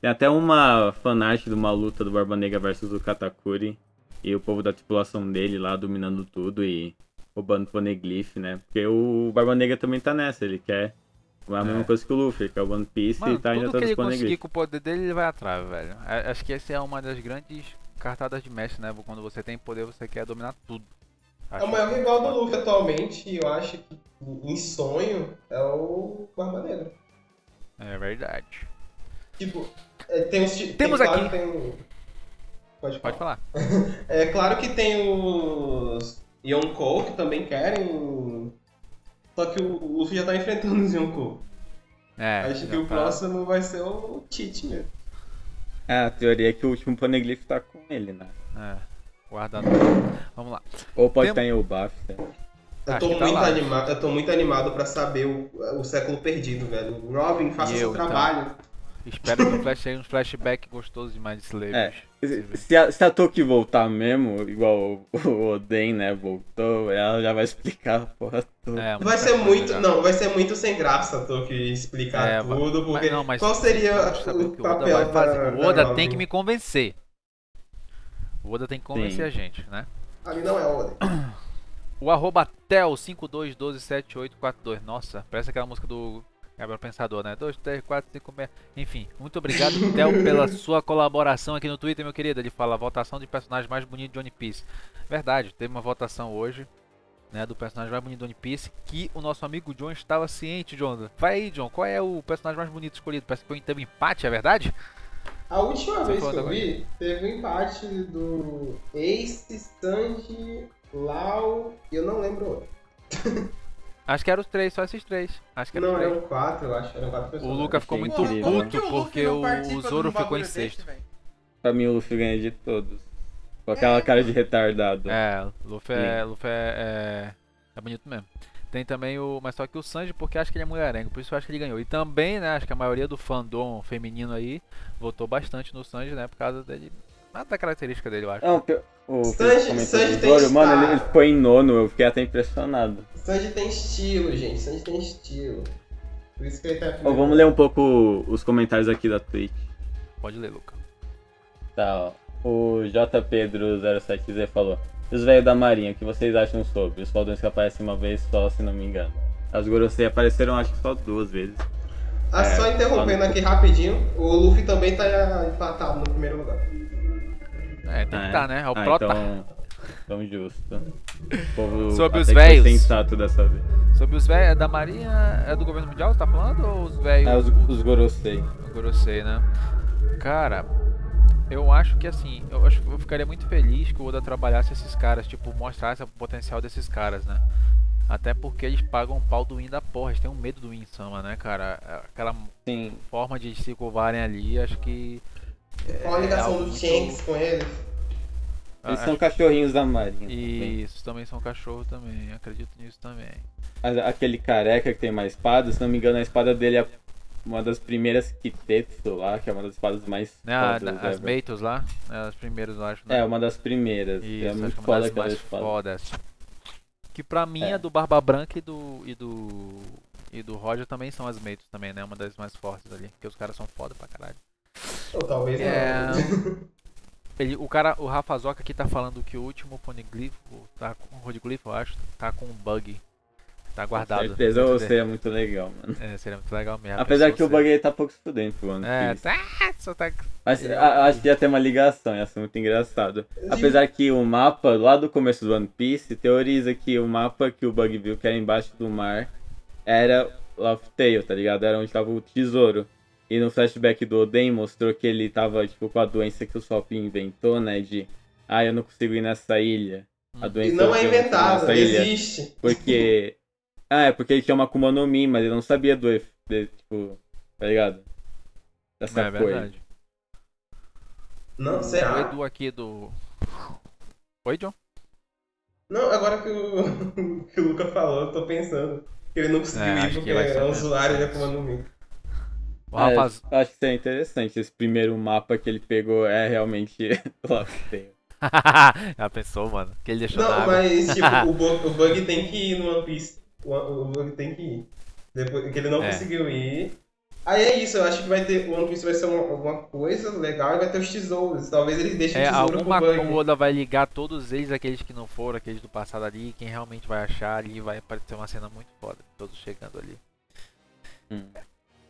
Tem até uma fanart de uma luta do Barba Negra versus o Katakuri. E o povo da tripulação dele lá dominando tudo e roubando Poneglyph, né? Porque o Barba Negra também tá nessa, ele quer a mesma É. coisa que o Luffy, ele quer o One Piece Mano, e tá indo tudo que ele dos conseguir com o poder dele, ele vai atrás, velho. A- Acho que essa é uma das grandes cartadas de mestre, né? Quando você tem poder, você quer dominar tudo. É o maior rival do Luffy atualmente, e eu acho que em sonho é o Barba Negra. É verdade. Tipo, é, tem os. Temos tem, claro aqui- que Tem... Pode falar. Pode falar. É claro que tem os Yonkou que também querem. Só que o o Luffy já tá enfrentando os Yonkou. É, Acho que o tá- próximo vai ser o Tite mesmo. É, a teoria é que o último Poneglyph tá com ele, né? É, guardado. Vamos lá. Ou pode Tem- estar em Elbaf, né? Eu tô, tá muito lá. animado, eu tô muito animado pra saber o, o século perdido, velho. Robin, faça E seu eu, então? Espero que um, flash, um flashback gostoso demais de Slavers. É, se, se, a, se a Toki voltar mesmo, igual o, o Oden, né, voltou, ela já vai explicar a porra toda. É, vai ser muito, já. não, vai ser muito sem graça a Toki explicar é, tudo, porque mas, não, mas qual seria o, o papel da, O Oda tem que me convencer. O Oda tem que convencer Sim. a gente, né? Ali não é o Oda. O arroba tel52127842. Nossa, parece aquela música do Gabriel Pensador, né? 2, 3, 4, 5, 6. Enfim, muito obrigado, Tel, pela sua colaboração aqui no Twitter, meu querido. Ele fala votação de personagem mais bonito de One Piece. Verdade, teve uma votação hoje, né? Do personagem mais bonito de One Piece. Que o nosso amigo John estava ciente, John. Vai aí, John, qual é o personagem mais bonito escolhido? Parece que teve um empate, é verdade? A última Você vez que eu vi, teve um empate do Ace, Sanji, Lau e eu não lembro outro. Acho que eram os três, só esses três. Acho que não, eram, eram quatro, eu acho. Eram quatro pessoas. O Luca ficou muito puto porque o, o Zoro ficou em sexto. Desse, pra mim o Luffy ganha de todos. Com aquela é. cara de retardado. É, o Luffy, é, Luffy é, é, é bonito mesmo. Tem também o. Mas só que o Sanji, porque acho que ele é mulherengo, por isso eu acho que ele ganhou. E também, né, acho que a maioria do fandom feminino aí votou bastante no Sanji, né, por causa dele. Nada da característica dele, eu acho. Não, o Sanji, Sanji tem Zoro, Mano, ele, ele foi em nono, eu fiquei até impressionado. Sanji tem estilo, gente. Sanji tem estilo. Por isso que ele tá. Oh, vamos ler um pouco os comentários aqui da Twitch. Pode ler, Luca. Tá, ó. O J. Pedro 07Z falou. Os velhos da Marinha, o que vocês acham sobre? Os faldões que aparecem uma vez só, se não me engano. As Gorosei apareceram acho que só duas vezes. Ah, é, só interrompendo aqui rapidinho, o Luffy também tá empatado no primeiro lugar. É, tem que estar, tá, né? É o ah, prota. Então, então justo. O povo Sobre os velhos. sensato dessa vez. Sobre os velhos, é da Marinha, é do governo mundial, você tá falando? Ou os velhos? É, os, os Gorosei. Os Gorosei, né? Cara, eu acho que assim, eu acho eu ficaria muito feliz que o Oda trabalhasse esses caras, tipo, mostrasse o potencial desses caras, né? Até porque eles pagam o pau do Win da porra, eles têm um medo do Win Sama, né, cara? Aquela Sim. forma de se curvarem ali, acho que qual a ligação é, do Shanks com eles? Eles são cachorrinhos da marinha. Isso, também. também são cachorro também, acredito nisso também. Aquele careca que tem uma espada, se não me engano, a espada dele é uma das primeiras Kitetsu lá, que é uma das espadas mais né, fodas. As Meitos lá, é, as primeiras eu acho. Né? É, uma das primeiras. É Isso, é muito foda aquela espada. Fodas. Que pra mim é. a do Barba Branca e do. e do. e do Roger também são as Meitos também, né? Uma das mais fortes ali. Porque os caras são foda pra caralho. Ou talvez é... não. Ele, o cara, o Rafa Zoca aqui tá falando que o último poniglifo, tá com o Rodiglifo, eu acho, tá com um bug. Tá guardado. Com certeza ou seria muito legal, mano. É, seria muito legal mesmo. Apesar que o bug aí tá pouco estudante, mano. É, tá, só tá. Mas, a, acho que ia ter uma ligação, ia ser muito engraçado. Apesar que o mapa, lá do começo do One Piece, teoriza que o mapa que o bug viu, que era embaixo do mar, era Love Tale, tá ligado? Era onde tava o tesouro. E no flashback do Oden mostrou que ele tava, tipo, com a doença que o Sop inventou, né? De, ah, eu não consigo ir nessa ilha. A hum. doença e não é inventado, existe. Ilha. Porque. ah, é porque ele tinha uma Akuma no Mi, mas ele não sabia do. De, tipo, tá ligado? Dessa é, coisa. verdade. Não, será? O Edu aqui do. Oi, John? Não, agora que o, que o Luca falou, eu tô pensando que ele não conseguiu é, ir porque é um usuário de Akuma no Mi. O rapaz... É, acho que é interessante. Esse primeiro mapa que ele pegou é realmente Locktail. Já pensou, mano? Que ele deixou Não, mas tipo, o, bug, o bug tem que ir no One Piece. O, o bug tem que ir. Depois que ele não é. conseguiu ir. Aí é isso, eu acho que vai ter. O One Piece vai ser uma, alguma coisa legal e vai ter os tesouros. Talvez eles deixem é, o tesouro alguma, pro bug. O Oda vai ligar todos eles, aqueles que não foram, aqueles do passado ali, quem realmente vai achar ali, vai aparecer uma cena muito foda. Todos chegando ali. Hum.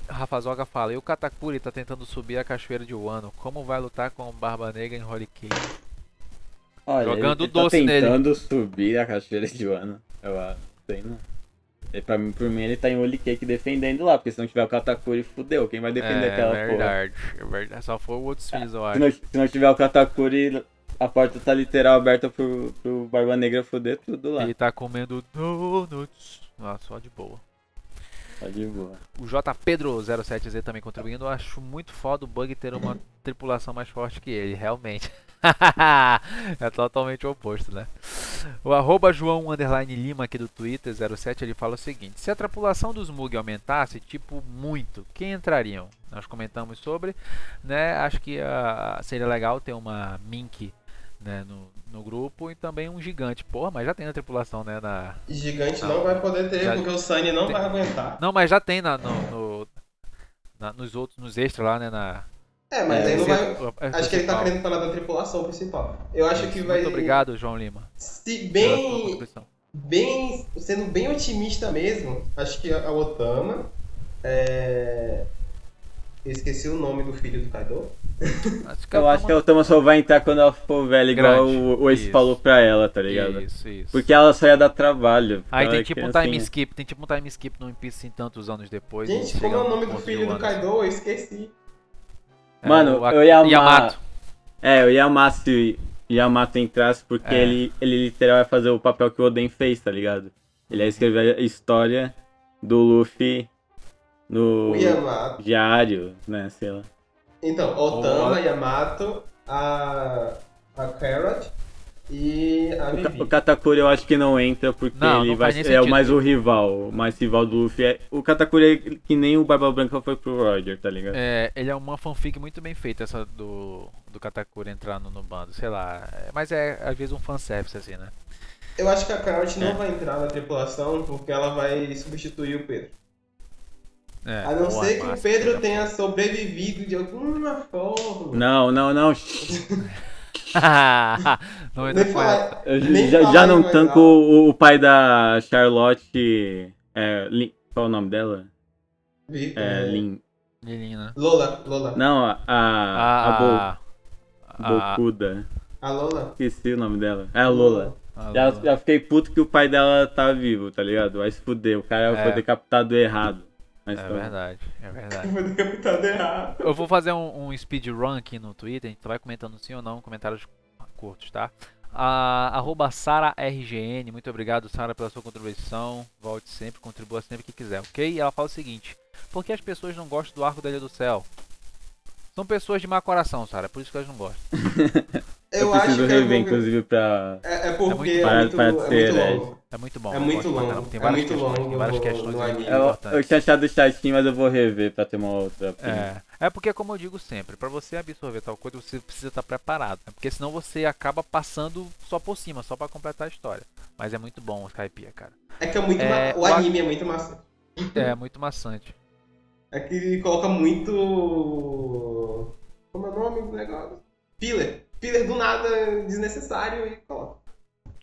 Rafa Zoga fala, e o Katakuri tá tentando subir a cachoeira de Wano. Como vai lutar com o Barba Negra em Holy Cake? Olha, Jogando ele, ele tá doce tá tentando nele. subir a cachoeira de Wano. Eu acho. E pra mim, por mim, ele tá em Holy Cake defendendo lá, porque se não tiver o Katakuri, fudeu. Quem vai defender é, aquela verdade, porra? É verdade, só foi o outros filhos, eu acho. Se não, se não tiver o Katakuri, a porta tá literal aberta pro, pro Barba Negra fuder tudo lá. Ele tá comendo donuts. Ah, só de boa. Tá boa. O J Pedro07Z também contribuindo. Eu acho muito foda o Bug ter uma tripulação mais forte que ele, realmente. é totalmente o oposto, né? O arroba João Lima aqui do Twitter 07 ele fala o seguinte: se a tripulação dos Mug aumentasse, tipo, muito, quem entrariam? Nós comentamos sobre, né? Acho que uh, seria legal ter uma Mink né, no, no grupo e também um gigante. Porra, mas já tem na tripulação, né? Na... Gigante não, não vai poder ter, já... porque o Sunny não tem... vai aguentar. Não, mas já tem na, no, no na, nos outros, nos extras lá, né? Na... É, mas é, aí não vai. Acho que ele tá querendo falar da tripulação principal. Eu acho que vai. Muito obrigado, João Lima. Se bem. Bem. Sendo bem otimista mesmo, acho que a Otama. É... Eu esqueci o nome do filho do Kaido. Acho eu acho que a Otama só vai entrar quando ela for velha, igual o, o Ace falou pra ela, tá ligado? Isso, isso. Porque ela só ia dar trabalho. Aí tem tipo um time skip, tem tipo um time skip no One Piece em tantos anos depois. Gente, como é o nome do filho do Kaido? Eu esqueci. É, Mano, é, eu ia amar. Yamato. É, eu ia amar se Yamato entrasse, porque é. ele, ele literal vai fazer o papel que o Oden fez, tá ligado? Ele ia escrever a história do Luffy no diário, né? Sei lá. Então, Otama. Yamato, a, a Carrot e a Vivi. O, Katakuri eu acho que não entra porque não, ele não vai é o mais o rival, o mais rival do Luffy. É, o Katakuri é que nem o Barba Branca foi pro Roger, tá ligado? É, ele é uma fanfic muito bem feita essa do, do Katakuri entrando no bando, sei lá. É, mas é às vezes um fanservice assim, né? Eu acho que a Carrot não é. vai entrar na tripulação porque ela vai substituir o Pedro. É, a não ser que o Pedro tenha sobrevivido de alguma forma. Não, não, não. não nem falar, nem já, já não tanco o, o, pai da Charlotte. É, Lin, qual é o nome dela? Vi, é, é, Lin. Lilina. Lola, Lola. Não, a. A, a, a, a Bocuda. A Lola? Esqueci o nome dela. É a Lola. A já, Lola. já fiquei puto que o pai dela tá vivo, tá ligado? Vai se fuder, o cara é. foi decapitado errado. Mas é tá... verdade, é verdade. Eu vou fazer um, um speedrun aqui no Twitter, a gente vai comentando sim ou não, comentários curtos, tá? A, arroba SaraRGN, muito obrigado Sara pela sua contribuição. Volte sempre, contribua sempre que quiser, ok? E ela fala o seguinte: Por que as pessoas não gostam do arco da Ilha do Céu? São pessoas de má coração, Sara, por isso que elas não gostam. Eu, eu preciso é rever, é inclusive, pra. É, é porque é muito, para, para ser, é muito longo. É muito bom. É muito longo. Tem várias, é muito questões, longo tem várias questões no, eu, eu tinha achado chatinho, mas eu vou rever pra ter uma outra. É. é porque, como eu digo sempre, pra você absorver tal coisa, você precisa estar preparado. Né? Porque senão você acaba passando só por cima, só pra completar a história. Mas é muito bom o Skypiea, cara. É que é muito. É, ma... O anime é muito maçante. É, muito maçante. É que ele coloca muito. Como é o nome do negócio? Filler filler do nada desnecessário e coloca.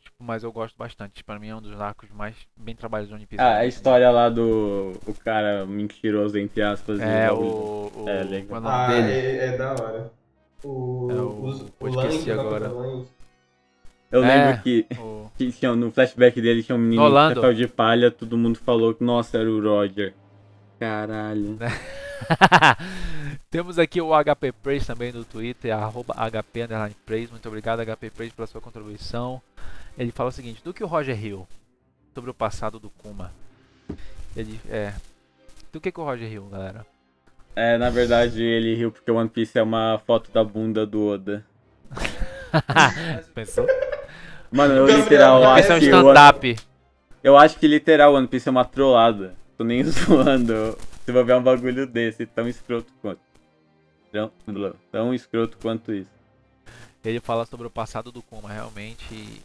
Tipo, mas eu gosto bastante. Pra mim é um dos arcos mais bem trabalhados do One Piece. Ah, a história lá do o cara mentiroso, entre aspas. É, o, o... É, legal. O ah, dele? É, é, da hora. O... É, o... Os, o esqueci agora. Eu é, lembro que, o... que tinha, no flashback dele tinha um menino com chapéu de palha, todo mundo falou que, nossa, era o Roger. Caralho. Temos aqui o HP Praise também no Twitter, arroba HP Praise. Muito obrigado, HP Praise, pela sua contribuição. Ele fala o seguinte: do que o Roger Hill sobre o passado do Kuma? Ele é. Do que, que o Roger Hill, galera? É, na verdade, ele riu porque o One Piece é uma foto da bunda do Oda. Pensou? Mano, eu literal acho é um stand-up. Eu acho que literal One Piece é uma trollada. Tô nem zoando. Se vai ver um bagulho desse, tão escroto quanto. Tão, tão escroto quanto isso. Ele fala sobre o passado do Kuma, realmente.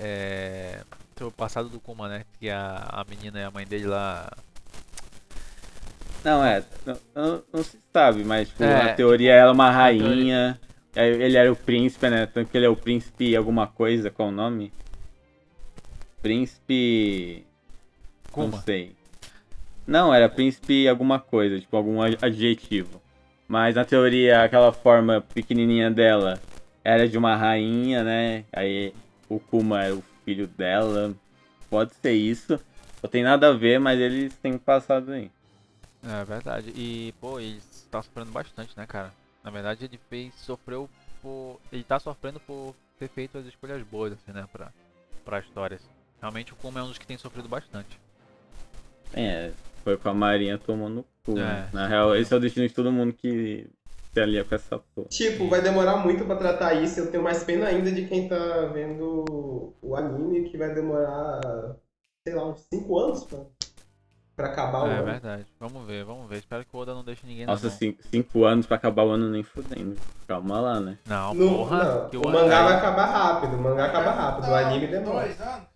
É, sobre o passado do Kuma, né? Que a, a menina e a mãe dele lá. Não, é. Não, não, não se sabe, mas tipo, é, na teoria ela é uma rainha. Ele era o príncipe, né? Tanto que ele é o príncipe alguma coisa, qual o nome? Príncipe. Kuma. Não sei. Não, era príncipe alguma coisa, tipo algum adjetivo. Mas na teoria, aquela forma pequenininha dela era de uma rainha, né? Aí o Kuma era o filho dela. Pode ser isso. Não tem nada a ver, mas eles têm passado aí. É verdade. E, pô, ele tá sofrendo bastante, né, cara? Na verdade, ele fez. Sofreu por. Ele tá sofrendo por ter feito as escolhas boas, assim, né? Pra, pra histórias. Realmente o Kuma é um dos que tem sofrido bastante. É, foi com a Marinha tomando cu. É, Na real, esse é o destino de todo mundo que você ali com essa porra. Tipo, vai demorar muito pra tratar isso. Eu tenho mais pena ainda de quem tá vendo o anime, que vai demorar, sei lá, uns 5 anos pra, pra acabar o É ano. verdade. Vamos ver, vamos ver. Espero que o Oda não deixe ninguém Nossa, na mão. cinco, cinco anos pra acabar o ano nem fudendo. Calma lá, né? Não, No- porra. não, o mangá vai acabar rápido, o mangá acaba rápido, o anime demora. Dois anos?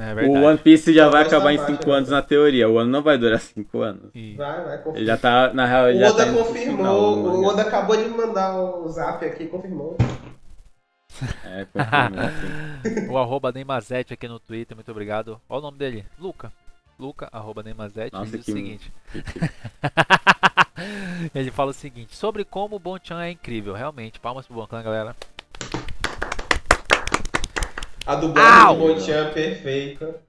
É O. One Piece já vai acabar em parte, 5 né? anos na teoria. O ano não vai durar 5 anos. Vai, vai, confirma. Ele já tá, na real, ele O já Oda tá indo pro confirmou, final o. Oda acabou de mandar o zap aqui, confirmou. É, confirmou, sim. O arroba Neymazete aqui no Twitter, muito obrigado. Olha o nome dele, Luca. Luca, arroba Neymazete, Nossa, diz que- o seguinte. Ele fala o seguinte, sobre como o Bonchan é incrível, realmente. Palmas pro Bonchan, galera. A dublagem Au! do Bonchan é perfeita.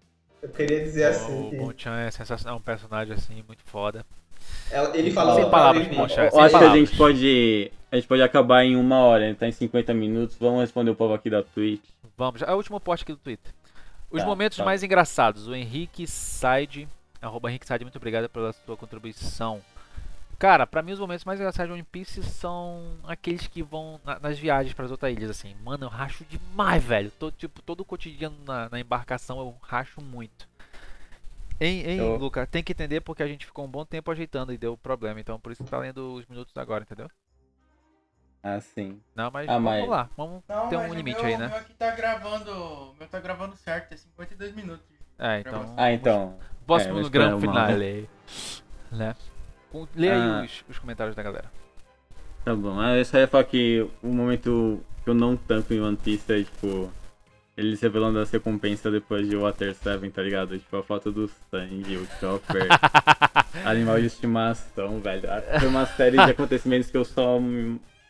Eu queria dizer assim o que Bonchan é sensacional, é um personagem assim, muito foda. ela- ele falou Sem pra palavras, Bonchan. Eu acho que a palavras. gente pode. A gente pode acabar em uma hora, ele tá em 50 minutos. Vamos responder o povo aqui da Twitch. Vamos, é o último post aqui do Twitter. Os Tá, momentos tá. mais engraçados. O Henrique Side, arroba Henrique Side, muito obrigado pela sua contribuição. Cara, pra mim os momentos mais engraçados de One Piece são aqueles que vão na- nas viagens pras outras ilhas, assim. Mano, eu racho demais, velho. Todo, tipo, todo o cotidiano na, na embarcação eu racho muito. Hein, hein Eu- Luca? Tem que entender porque a gente ficou um bom tempo ajeitando e deu problema. Então por isso que tá lendo os minutos agora, entendeu? Ah, sim. Não, mas Ah, vamos mas- lá. Vamos Não, ter um o limite meu, aí, O né? meu aqui tá gravando. O meu tá gravando certo, é 52 minutos. É, então. Ah, então. Próximo É, grande finale. Né? Com- Lê aí Ah. os, os comentários da galera. Tá bom. Mas eu só ia falar que o momento que eu não tanco em One Piece é, tipo. Eles revelando as recompensas depois de Water 7, tá ligado? Tipo, a foto do Sanji, o Chopper, animal de estimação, velho. Foi uma série de acontecimentos que eu só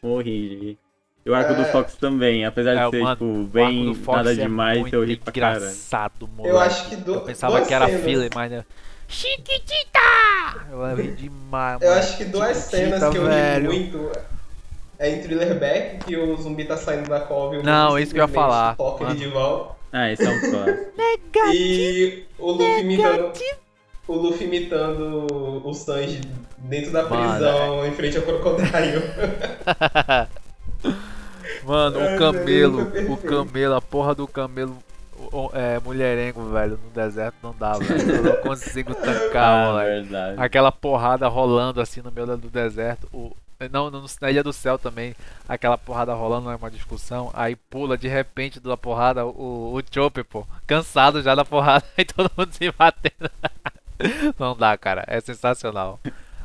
morri. E o arco do É. Fox também, apesar de É, ser, mano, tipo, bem do nada é demais, muito eu ri pra caralho. engraçado, moleque. Eu acho que do- Eu pensava que era cenas. filler, mas... né? Chiquitita! Eu ri demais, Eu acho que duas Chiquitita, cenas que eu velho. ri muito é em Thriller Back, que o zumbi tá saindo da cova e o Não, isso que eu ia falar. toca ele de volta. Ah, esse é um clássico. E o Luffy imitando. O Luffy imitando o Sanji dentro da Mano, prisão em frente ao crocodilo. Mano, o camelo, velho, foi o camelo, a porra do camelo é, mulherengo, velho, no deserto não dá, velho. Eu não consigo tancar, Ah, moleque. verdade. Aquela porrada rolando assim no meio do deserto. O, não, no- na Ilha do Céu também, aquela porrada rolando é uma discussão. Aí pula de repente da porrada o, o Chopper, pô, cansado já da porrada, e todo mundo se batendo. Não dá, cara, é sensacional.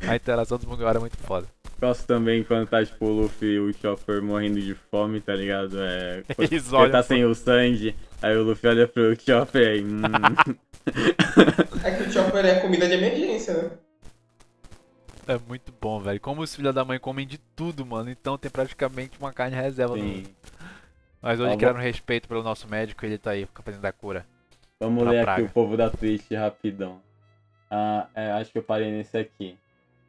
A interação dos Mugiwara é muito foda. Gosto também quando tá, tipo, o Luffy e o Chopper morrendo de fome, tá ligado? É, quando Eles ele tá pro- sem o Sanji, aí o Luffy olha pro Chopper aí. Hum, É que o Chopper é comida de emergência, né? É muito bom, velho. Como os filhos da mãe comem de tudo, mano. Então tem praticamente uma carne reserva no. sim. Mas hoje, criando respeito pelo nosso médico, ele tá aí, com a presença da cura. Vamos ler praga. aqui o povo da Twitch rapidão. Ah, é, acho que eu parei nesse aqui.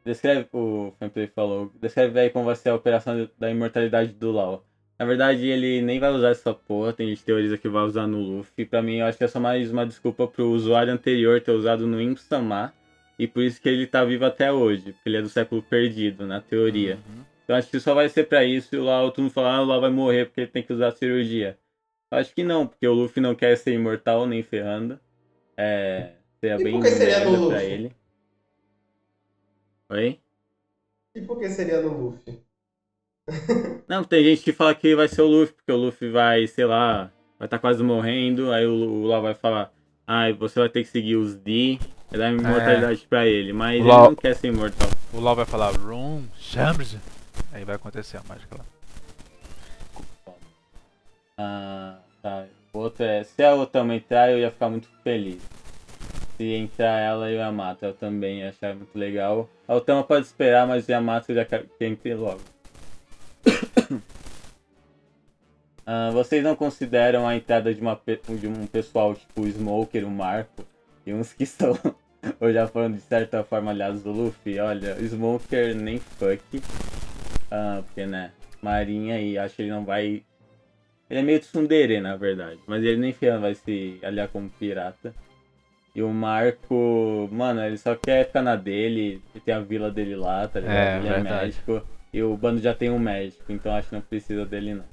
Descreve, o Fanplay falou, descreve aí como vai ser a operação da imortalidade do Lau. Na verdade, ele nem vai usar essa porra, tem gente que teoriza que vai usar no Luffy. Pra mim, eu acho que é só mais uma desculpa pro usuário anterior ter usado no Imp-sama. E por isso que ele tá vivo até hoje, porque ele é do século perdido, na teoria. Uhum. Então acho que só vai ser pra isso e o Lau, todo mundo fala, ah, o Lau vai morrer porque ele tem que usar a cirurgia. Eu acho que não, porque o Luffy não quer ser imortal nem ferrando. É. Seria E bem seria pra ele. Oi? E por que seria no Luffy? Não, tem gente que fala que vai ser o Luffy, porque o Luffy vai, sei lá, vai estar quase morrendo, aí o, o Lau vai falar, ah, você vai ter que seguir os D, vai dar imortalidade pra ele, mas O ele Lau- não quer ser imortal. O Lau vai falar Room, chamos. Aí vai acontecer a mágica lá. Ah, tá. O outro é, se a Otama entrar, eu ia ficar muito feliz. Se entrar ela e o Yamato, eu também achar muito legal. A Otama pode esperar, mas o Yamato já quer que entre logo. Ah, vocês não consideram a entrada de, uma, de um pessoal tipo o Smoker, o Marco, e uns que são, ou já foram de certa forma aliados do Luffy? Olha, Smoker nem fuck. Ah, porque né, Marinha e acho que ele não vai ele é meio tsundere, na verdade. Mas ele nem vai se aliar como pirata. E o Marco, mano, ele só quer ficar na dele. Ele tem a vila dele lá, tá ligado? É, ele verdade. é médico. E o bando já tem um médico, então acho que não precisa dele não.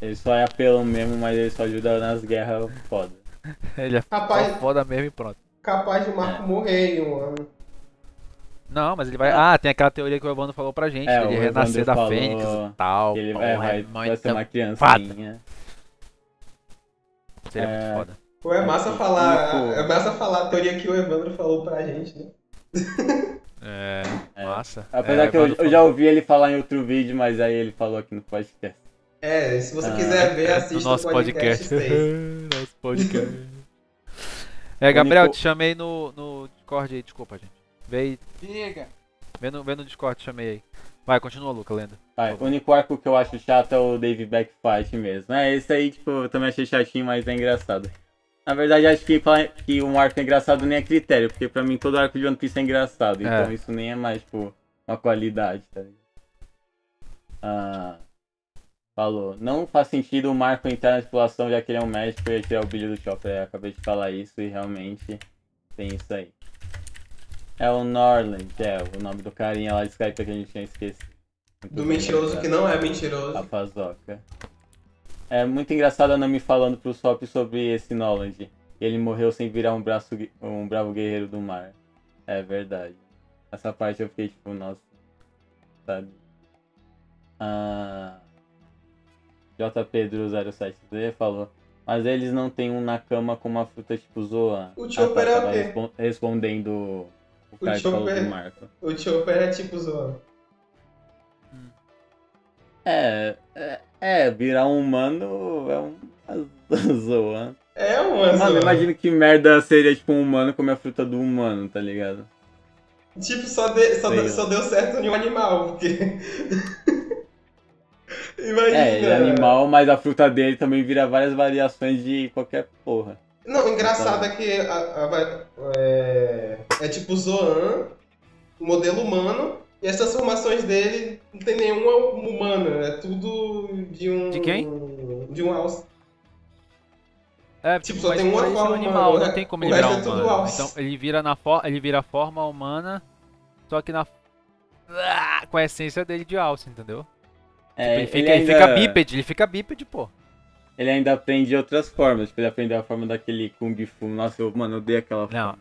Ele só é apelão mesmo, mas ele só ajuda nas guerras foda. Ele é Rapaz- foda mesmo e pronto. Capaz de o Marco morrer em um ano. Não, mas ele vai. Ah, tem aquela teoria que o Evandro falou pra gente, É, que ele renascer da Fênix e tal. Ele Porra, é, vai, é vai ser uma foda. criancinha. Seria É. muito foda. Pô, é massa É, falar. tipo- É massa falar a teoria que o Evandro falou pra gente, né? É, É. massa. Apesar É, que eu, eu já ouvi ele falar em outro vídeo, mas aí ele falou aqui no podcast. É, se você Ah. quiser ver, falou assista no nosso o podcast. podcast. 6. nosso podcast. É, Gabriel, te chamei no, no Discord aí, desculpa, gente. Vem, Diga. vem, no, vem no Discord, te chamei aí. Vai, continua, Luca, lenda. Vai, o único arco que eu acho chato é o Dave Back Fight mesmo. É, esse aí, tipo, eu também achei chatinho, mas é engraçado. Na verdade, acho que, que um arco é engraçado nem é critério, porque pra mim todo arco de One Piece é engraçado. Então É. isso nem é mais, tipo, uma qualidade, tá ligado? Ah, falou. Não faz sentido o Marco entrar na tripulação, já que ele é um médico e tirar o brilho do Chopper. É, acabei de falar isso e realmente tem isso aí. É o Norland, é o nome do carinha lá de Skype que a gente tinha esquecido. Muito Do bem mentiroso lembrado. que não é mentiroso. A pazoca. É muito engraçado a Nami falando pro Sop sobre esse Noland. Ele morreu sem virar um, braço, um bravo guerreiro do mar. É verdade. Essa parte eu fiquei tipo, nossa. Sabe? Ah, JP07Z falou. Mas eles não têm um Nakama com uma fruta tipo Zoan. O Chopper Ah, é o quê? respon- respondendo o cara que falou Chopper- do Marco. O Chopper é tipo zoando. É, é, é, virar um humano é um zoa. É uma Mano, imagina que merda seria tipo um humano comer a fruta do humano, tá ligado? Tipo, só, de- só, lá. só deu certo em um animal, porque. Imagina. É, ele é animal, mas a fruta dele também vira várias variações de qualquer porra. Não, o engraçado é que a- a- é, é tipo Zoan, modelo humano, e as transformações dele não tem nenhuma humana, é tudo de um. De quem? De um alce. É, Tipo, só mas tem uma é um forma animal, humana, não o tem como ele o virar é tudo humano. alce. Então ele vira na for... ele vira a forma humana, só que na com a essência dele de alce, entendeu? É, Tipo, ele, fica, ele fica bípede, ele fica bípede, pô. Ele ainda aprende outras formas. Tipo, ele aprendeu a forma daquele Kung Fu. Nossa, eu, mano, eu odeio aquela Não.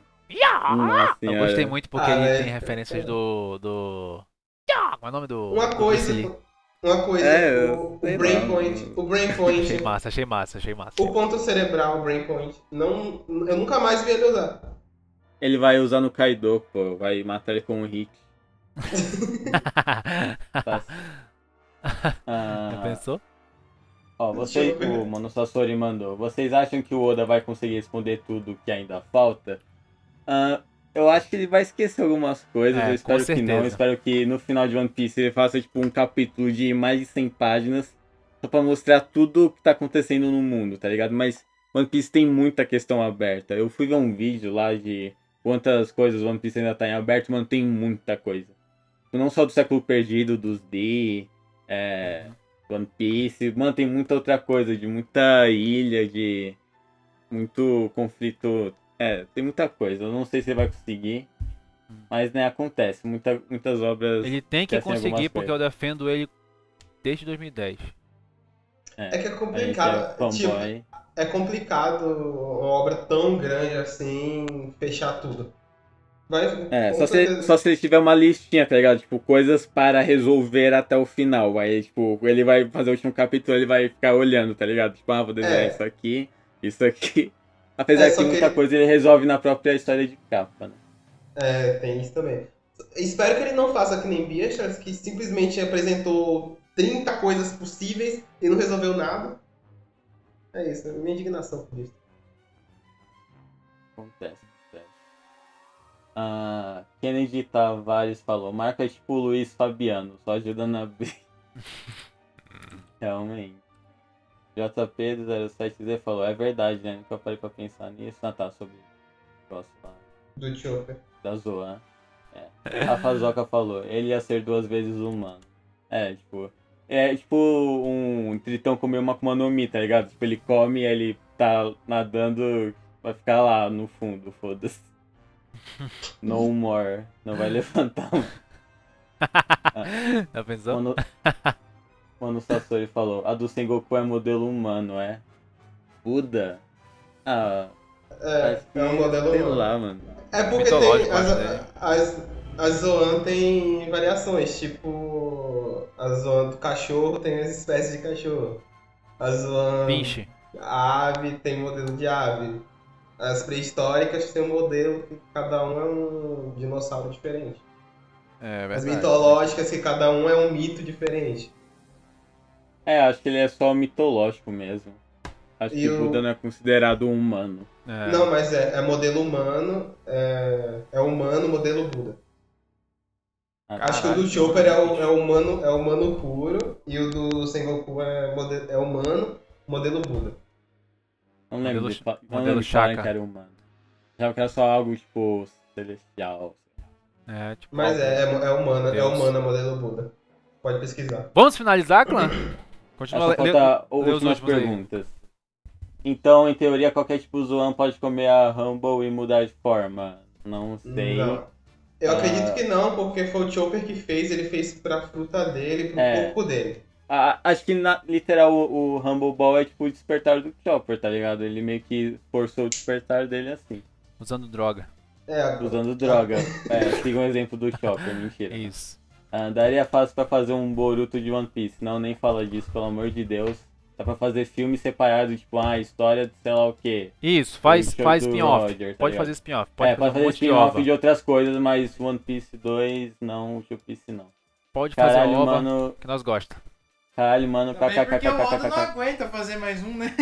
Nossa Eu senhora. gostei muito porque Ah, ele é. tem referências do. do. Qual é o nome do. Uma do coisa. Uma coisa, É, o, o sei Brain lá, Point. mano. O Brain Achei massa, achei massa, achei massa. O ponto cerebral, o Brain Point. Não, eu nunca mais vi ele usar. Ele vai usar no Kaido, pô. Vai matar ele com o Rick. Tá. Já Ah, pensou? Ó, você, o Mano Sasori mandou. Vocês acham que o Oda vai conseguir responder tudo que ainda falta? Ah, eu acho que ele vai esquecer algumas coisas. É, eu espero que não. Eu espero que no final de One Piece ele faça tipo um capítulo de mais de 100 páginas só pra mostrar tudo o que tá acontecendo no mundo, tá ligado? Mas One Piece tem muita questão aberta. Eu fui ver um vídeo lá de quantas coisas One Piece ainda tá em aberto, mano, tem muita coisa. Não só do século perdido, dos D, é, One Piece, mano, tem muita outra coisa, de muita ilha, de muito conflito. É, tem muita coisa. Eu não sei se ele vai conseguir, mas né, acontece. Muita, muitas obras. Ele tem que esquecem conseguir porque eu defendo ele desde 2010. É que é a gente é complicado. tipo, fanboy. é complicado uma obra tão grande assim fechar tudo. Vai, É, só se, só se ele tiver uma listinha, tá ligado? Tipo, coisas para resolver até o final. Aí, tipo, ele vai fazer o último capítulo, ele vai ficar olhando, tá ligado? Tipo, ah, vou desenhar É. isso aqui, isso aqui. Apesar É, que que muita ele- coisa ele resolve na própria história de capa, né? É, tem isso também. Espero que ele não faça que nem Beastars, que simplesmente apresentou 30 coisas possíveis e não resolveu nada. É isso, é minha indignação por isso. Acontece, acontece. Ah, Kennedy Tavares falou, marca tipo Luiz Fabiano, só ajudando a abrir. Realmente. JP do 07Z falou, é verdade, né? Nunca parei pra pensar nisso. Ah tá, sobre o negócio lá Do Chopper. da Zoan. É. A Fazoca falou, ele ia ser duas vezes humano. É, tipo. É tipo um tritão comer uma Akuma no Mi, tá ligado? Tipo, ele come e ele tá nadando, vai ficar lá no fundo, foda-se. No more. Não vai levantar. Quando, quando o Sasori falou, a do Sengoku é modelo humano, é? Buda? Ah, É, que, é um modelo sei humano. lá, mano. É porque tem. As, né? as, as Zoan tem variações, tipo. A Zoan do cachorro tem as espécies de cachorro. A Zoan. Pinche. A ave tem modelo de ave. As pré-históricas tem um modelo que cada um é um dinossauro diferente. É As verdade. mitológicas que cada um é um mito diferente. É, acho que ele é só mitológico mesmo. Acho E que o- Buda não é considerado um humano. É. Não, mas é, é modelo humano, é, é humano, modelo Buda. Ah, Acho que o do Chopper é, o, é humano, é humano puro e o do Sengoku é, é humano, modelo Buda. Não lembro Modelo de, não modelo lembro Shaka. que era humano. Já que era só algo, tipo, celestial. É, tipo, Mas é, é, é humano, é Deus. humano, modelo Buda. Pode pesquisar. Vamos finalizar, clã? Continua que le- falta os últimas aí. perguntas. Então, em teoria, qualquer tipo Zoan pode comer a Humble e mudar de forma. Não sei. Não. Eu Ah. acredito que não, porque foi o Chopper que fez, ele fez pra fruta dele, pro É. corpo dele. Ah, acho que, na, literal, o, o Humble Ball é tipo o despertar do Chopper, tá ligado? Ele meio que forçou o despertar dele assim, Usando droga. É, agora- usando droga. É, siga um exemplo do Chopper, mentira. Isso. Ah, daria fácil pra fazer um Boruto de One Piece. Não, nem fala disso, pelo amor de Deus. Dá pra fazer filme separado, tipo, ah, história de sei lá o quê. Isso, faz, O faz spin-off. Tá Pode fazer spin-off. Pode é, fazer pode um fazer monte de spin-off ova. de outras coisas, mas One Piece 2, não, One Piece não. Pode fazer Caralho, ova mano. que nós gosta. Caralho, mano. Também porque o Oda não kkkkkk. aguenta fazer mais um, né?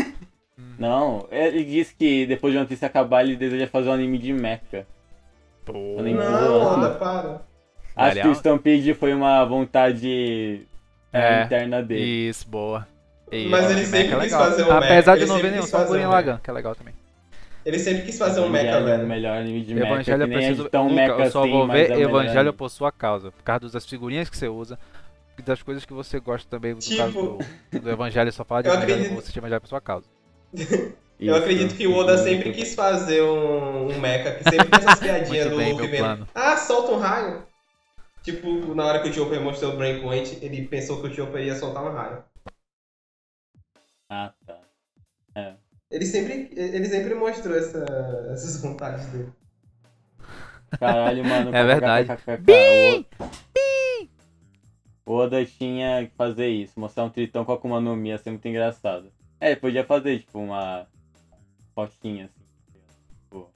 Não, ele disse que depois de One Piece acabar, ele deseja fazer um anime de mecha. Pô. nem Não. Oda, para. Acho que o Stampede foi uma vontade é, É, interna dele. Isso, boa. E, Mas ele que sempre mecha é quis legal. fazer um Apesar mecha, de não ver nenhum, só Gurren um Lagann, que é legal também. Ele sempre quis fazer um mecha, é o velho. melhor anime de mecha. Evangelho eu que nem preciso. é tão mecha eu só assim, vou ver é Evangelho por sua causa. Por causa das figurinhas que você usa. E das coisas que você gosta também. No Tipo- caso do, do Evangelho, só fala de Eu Evangelho, acredito- vou assistir Evangelho por sua causa. Eu acredito que o Oda sempre quis fazer um, um mecha, que sempre tem essas piadinhas do bem, Luffy plano. Ah, solta um raio. Tipo, na hora que o Chopper mostrou o Brain Point, ele pensou que o Chopper ia soltar um raio. Ah, tá. Ele sempre, ele sempre mostrou essa, essas vontades dele. Caralho, mano. É verdade. kkkk. O Oda tinha que fazer isso, mostrar um tritão com a Akuma no Mi, ia ser muito engraçado. É, ele podia fazer, tipo, uma fotinha, assim, tipo,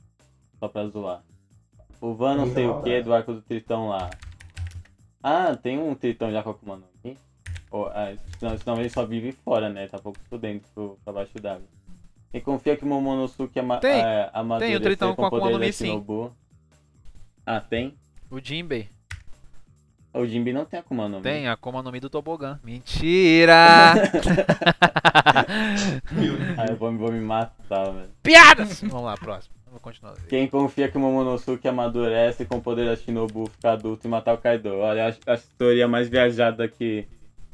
só pra zoar. O Van não sei o que do arco do tritão lá. Ah, tem um tritão já com a Akuma no Mi? Ou, ah, senão, senão ele só vive fora, né? Tá pouco por dentro, pro- pra baixo d'água. E confia que o Momonosuke ama Tem. é, amadurecer tritão com a poder da sim. Shinobu. Ah, tem? O Jinbei. O Jinbe não tem Akuma no Mi. Tem a Akuma no Mi do Tobogã. Mentira! Ah, eu vou, vou me matar, velho. Piadas! Vamos lá, próximo. Vamos continuar. Quem confia que o Momonosuke amadurece com o poder da Shinobu ficar adulto e matar o Kaido? Olha, acho a teoria mais viajada que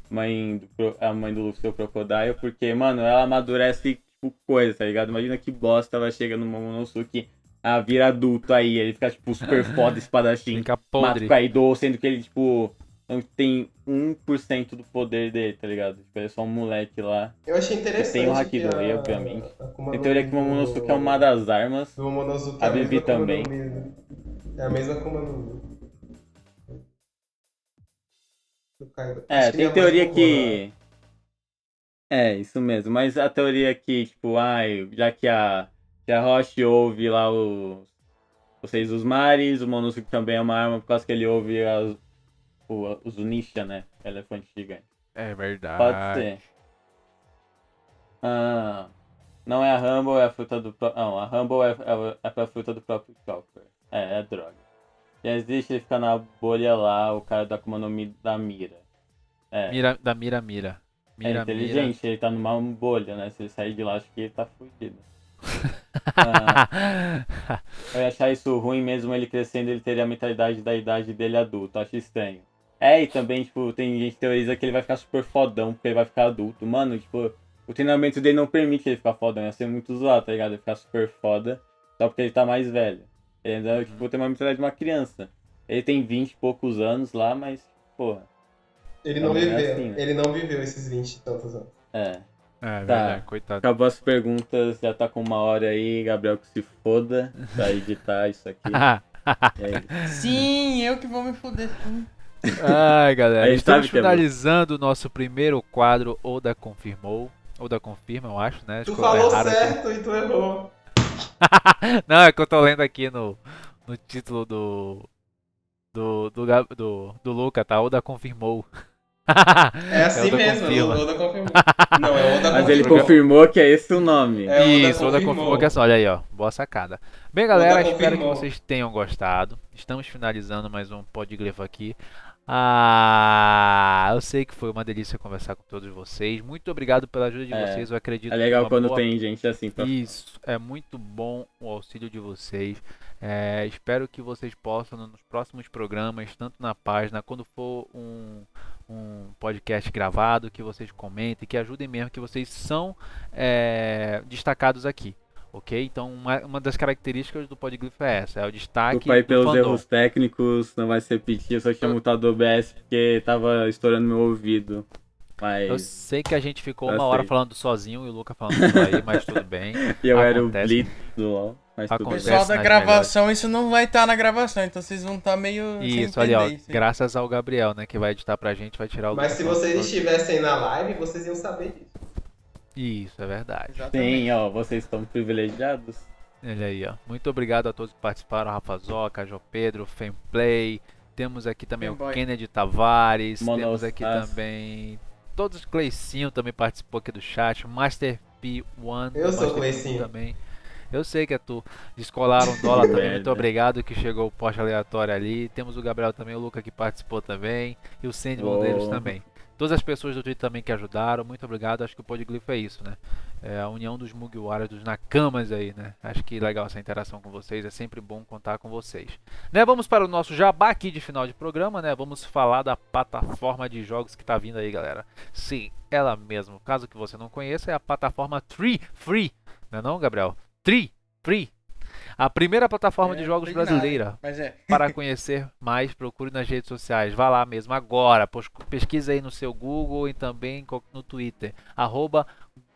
mãe do, a mãe do Luffy, o Crocodile, porque, mano, ela amadurece tipo coisa, tá ligado? Imagina que bosta ela chega no Momonosuke, ah, vira adulto aí, ele fica, tipo, super foda espadachim, Fica mata podre. o Kaido, sendo que ele, tipo, tem 1% do poder dele, tá ligado? Tipo, ele é só um moleque lá. Eu achei interessante. Tem o Hakidori, obviamente. Tem teoria que o Momonosuke do- é uma das armas. Do Momonosuke A é Akuma no também. É a mesma Akuma no. É, tem ele teoria que. É, isso mesmo. Mas a teoria que, tipo, ai, já que a, que a Roche ouve lá os, os Seis dos Mares, o Monosuke também é uma arma por causa que ele ouve as, o, os Unisha, né? Elefante gigante. É verdade. Pode ser. Ah, não é a Rumble, é a fruta do. pró- Não, a Rumble é, é, é pra fruta do próprio Chopper. É, é droga. Já existe ele fica na bolha lá, o cara da Akuma no Mi da mira. É. Mira, da mira, mira. É Mira, inteligente, ele tá numa bolha, né? Se ele sair de lá, acho que ele tá fudido. Ah, mira. eu ia achar isso ruim mesmo ele crescendo, ele teria a mentalidade da idade dele adulto, acho estranho. É, e também, tipo, tem gente que teoriza que ele vai ficar super fodão porque ele vai ficar adulto. Mano, tipo, o treinamento dele não permite ele ficar fodão, ia ser muito zoado, tá ligado? Ele ficar super foda só porque ele tá mais velho. Ele ainda, tipo, tem uma mentalidade de uma criança. Ele tem 20 e poucos anos lá, mas porra. Ele não Também é viveu. assim, né? Ele não viveu esses 20 e tantos anos. É. É, Tá. verdade, coitado. Acabou as perguntas, já tá com uma hora aí, Gabriel que se foda pra editar isso aqui. É isso. Sim, eu que vou me foder. Ai, galera, estamos é finalizando o nosso primeiro quadro, Oda Confirmou. Oda Confirma, eu acho, né? Tu Ficou falou errado aqui. certo e tu errou. Não, é que eu tô lendo aqui no, no título do. Do, do, do, do Luca, tá? Oda confirmou. É assim Oda mesmo, confirma. o Oda confirmou. Não, é Oda Mas ele confirmou. que é esse o nome. É, Oda Isso, Oda confirmou. confirmou que é só. Olha aí, ó. Boa sacada. Bem, galera, Oda espero que vocês tenham gostado. Estamos finalizando mais um Podglifo aqui. Ah, eu sei que foi uma delícia conversar com todos vocês. Muito obrigado pela ajuda de É, vocês. Eu acredito É legal quando boa tem gente assim pra Isso, é muito bom o auxílio de vocês. É, espero que vocês possam, nos próximos programas, tanto na página, quando for um, um podcast gravado, que vocês comentem, que ajudem mesmo, que vocês são é, destacados aqui. Ok? Então, uma, uma das características do Podglifo é essa: é o destaque. Desculpa aí pelos fandom. erros técnicos, não vai se repetir, eu só tinha mutado o OBS porque tava estourando meu ouvido. Eu Mas. sei que a gente ficou Eu uma hora sei. falando sozinho e o Luca falando só aí, mas tudo bem. E eu era o acontece. Blitz do LoL, mas. Acontece. Pessoal da gravação, isso não vai estar na gravação, então vocês vão estar meio. sem Isso, ali, ó. isso aí. Graças ao Gabriel, né? Que vai editar pra gente, vai tirar o Mas se vocês estivessem na live, vocês iam saber disso. Isso, é verdade. Exatamente. Sim, ó, vocês estão privilegiados. Olha aí, ó. Muito obrigado a todos que participaram. Rafa Zoca, João Pedro, Femplay. Temos aqui também o. Kennedy Tavares. Monos Temos aqui Nas. também. Todos Cleicinho também participou aqui do chat. Master P1. Eu sou Master P1 Cleicinho. também. Eu sei que é tu. Descolaram um dólar também. Muito obrigado que chegou o post aleatório ali. Temos o Gabriel também, o Luca que participou também. E o Sandman Oh. deles também. Todas as pessoas do Twitter também que ajudaram, muito obrigado. Acho que o Podglifo é isso, né? É a união dos Mugiwaras, dos Nakamas aí, né? Acho que legal essa interação com vocês, é sempre bom contar com vocês. Né? Vamos para o nosso jabá aqui de final de programa, né? Vamos falar da plataforma de jogos que tá vindo aí, galera. Sim, ela mesma. Caso que você não conheça, é a plataforma Tree Free, não é não, Gabriel? Tree Free. A primeira plataforma de É, jogos tem nada, brasileira. Mas é. Para conhecer mais, procure nas redes sociais. Vá lá mesmo agora. Pesquisa aí no seu Google e também no Twitter. Arroba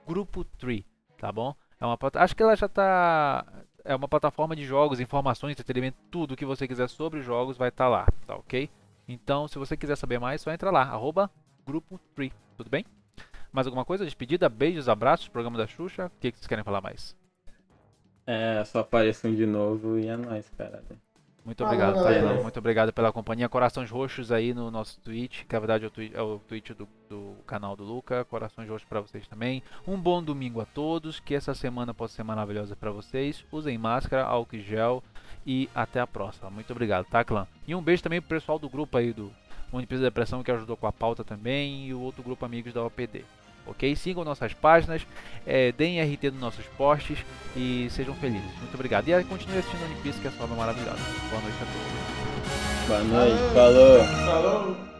Grupo Tree, tá bom? É uma, acho que ela já tá. É uma plataforma de jogos, informações, entretenimento, tudo que você quiser sobre jogos vai estar lá, tá ok? Então, se você quiser saber mais, só entra lá, arroba Grupo Tree, tudo bem? Mais alguma coisa? Despedida, beijos, abraços, programa da Xuxa. O que, que vocês querem falar mais? É, só apareçam de novo e é nóis, cara. Muito Ah, obrigado, tá, galera. Ilan? Muito obrigado pela companhia. Corações roxos aí no nosso Twitch, que na verdade é o, twi é o Twitch do, do canal do Luca. Corações roxos pra vocês também. Um bom domingo a todos. Que essa semana possa ser maravilhosa pra vocês. Usem máscara, álcool e gel. E até a próxima. Muito obrigado, tá, clã? E um beijo também pro pessoal do grupo aí do Município da Depressão que ajudou com a pauta também. E o outro grupo Amigos da OPD. Ok? Sigam nossas páginas, eh, deem RT nos nossos posts e sejam felizes. Muito obrigado. E aí, continue assistindo One Piece, que é só uma maravilhosa. Boa noite a todos. Boa noite, falou! Falou!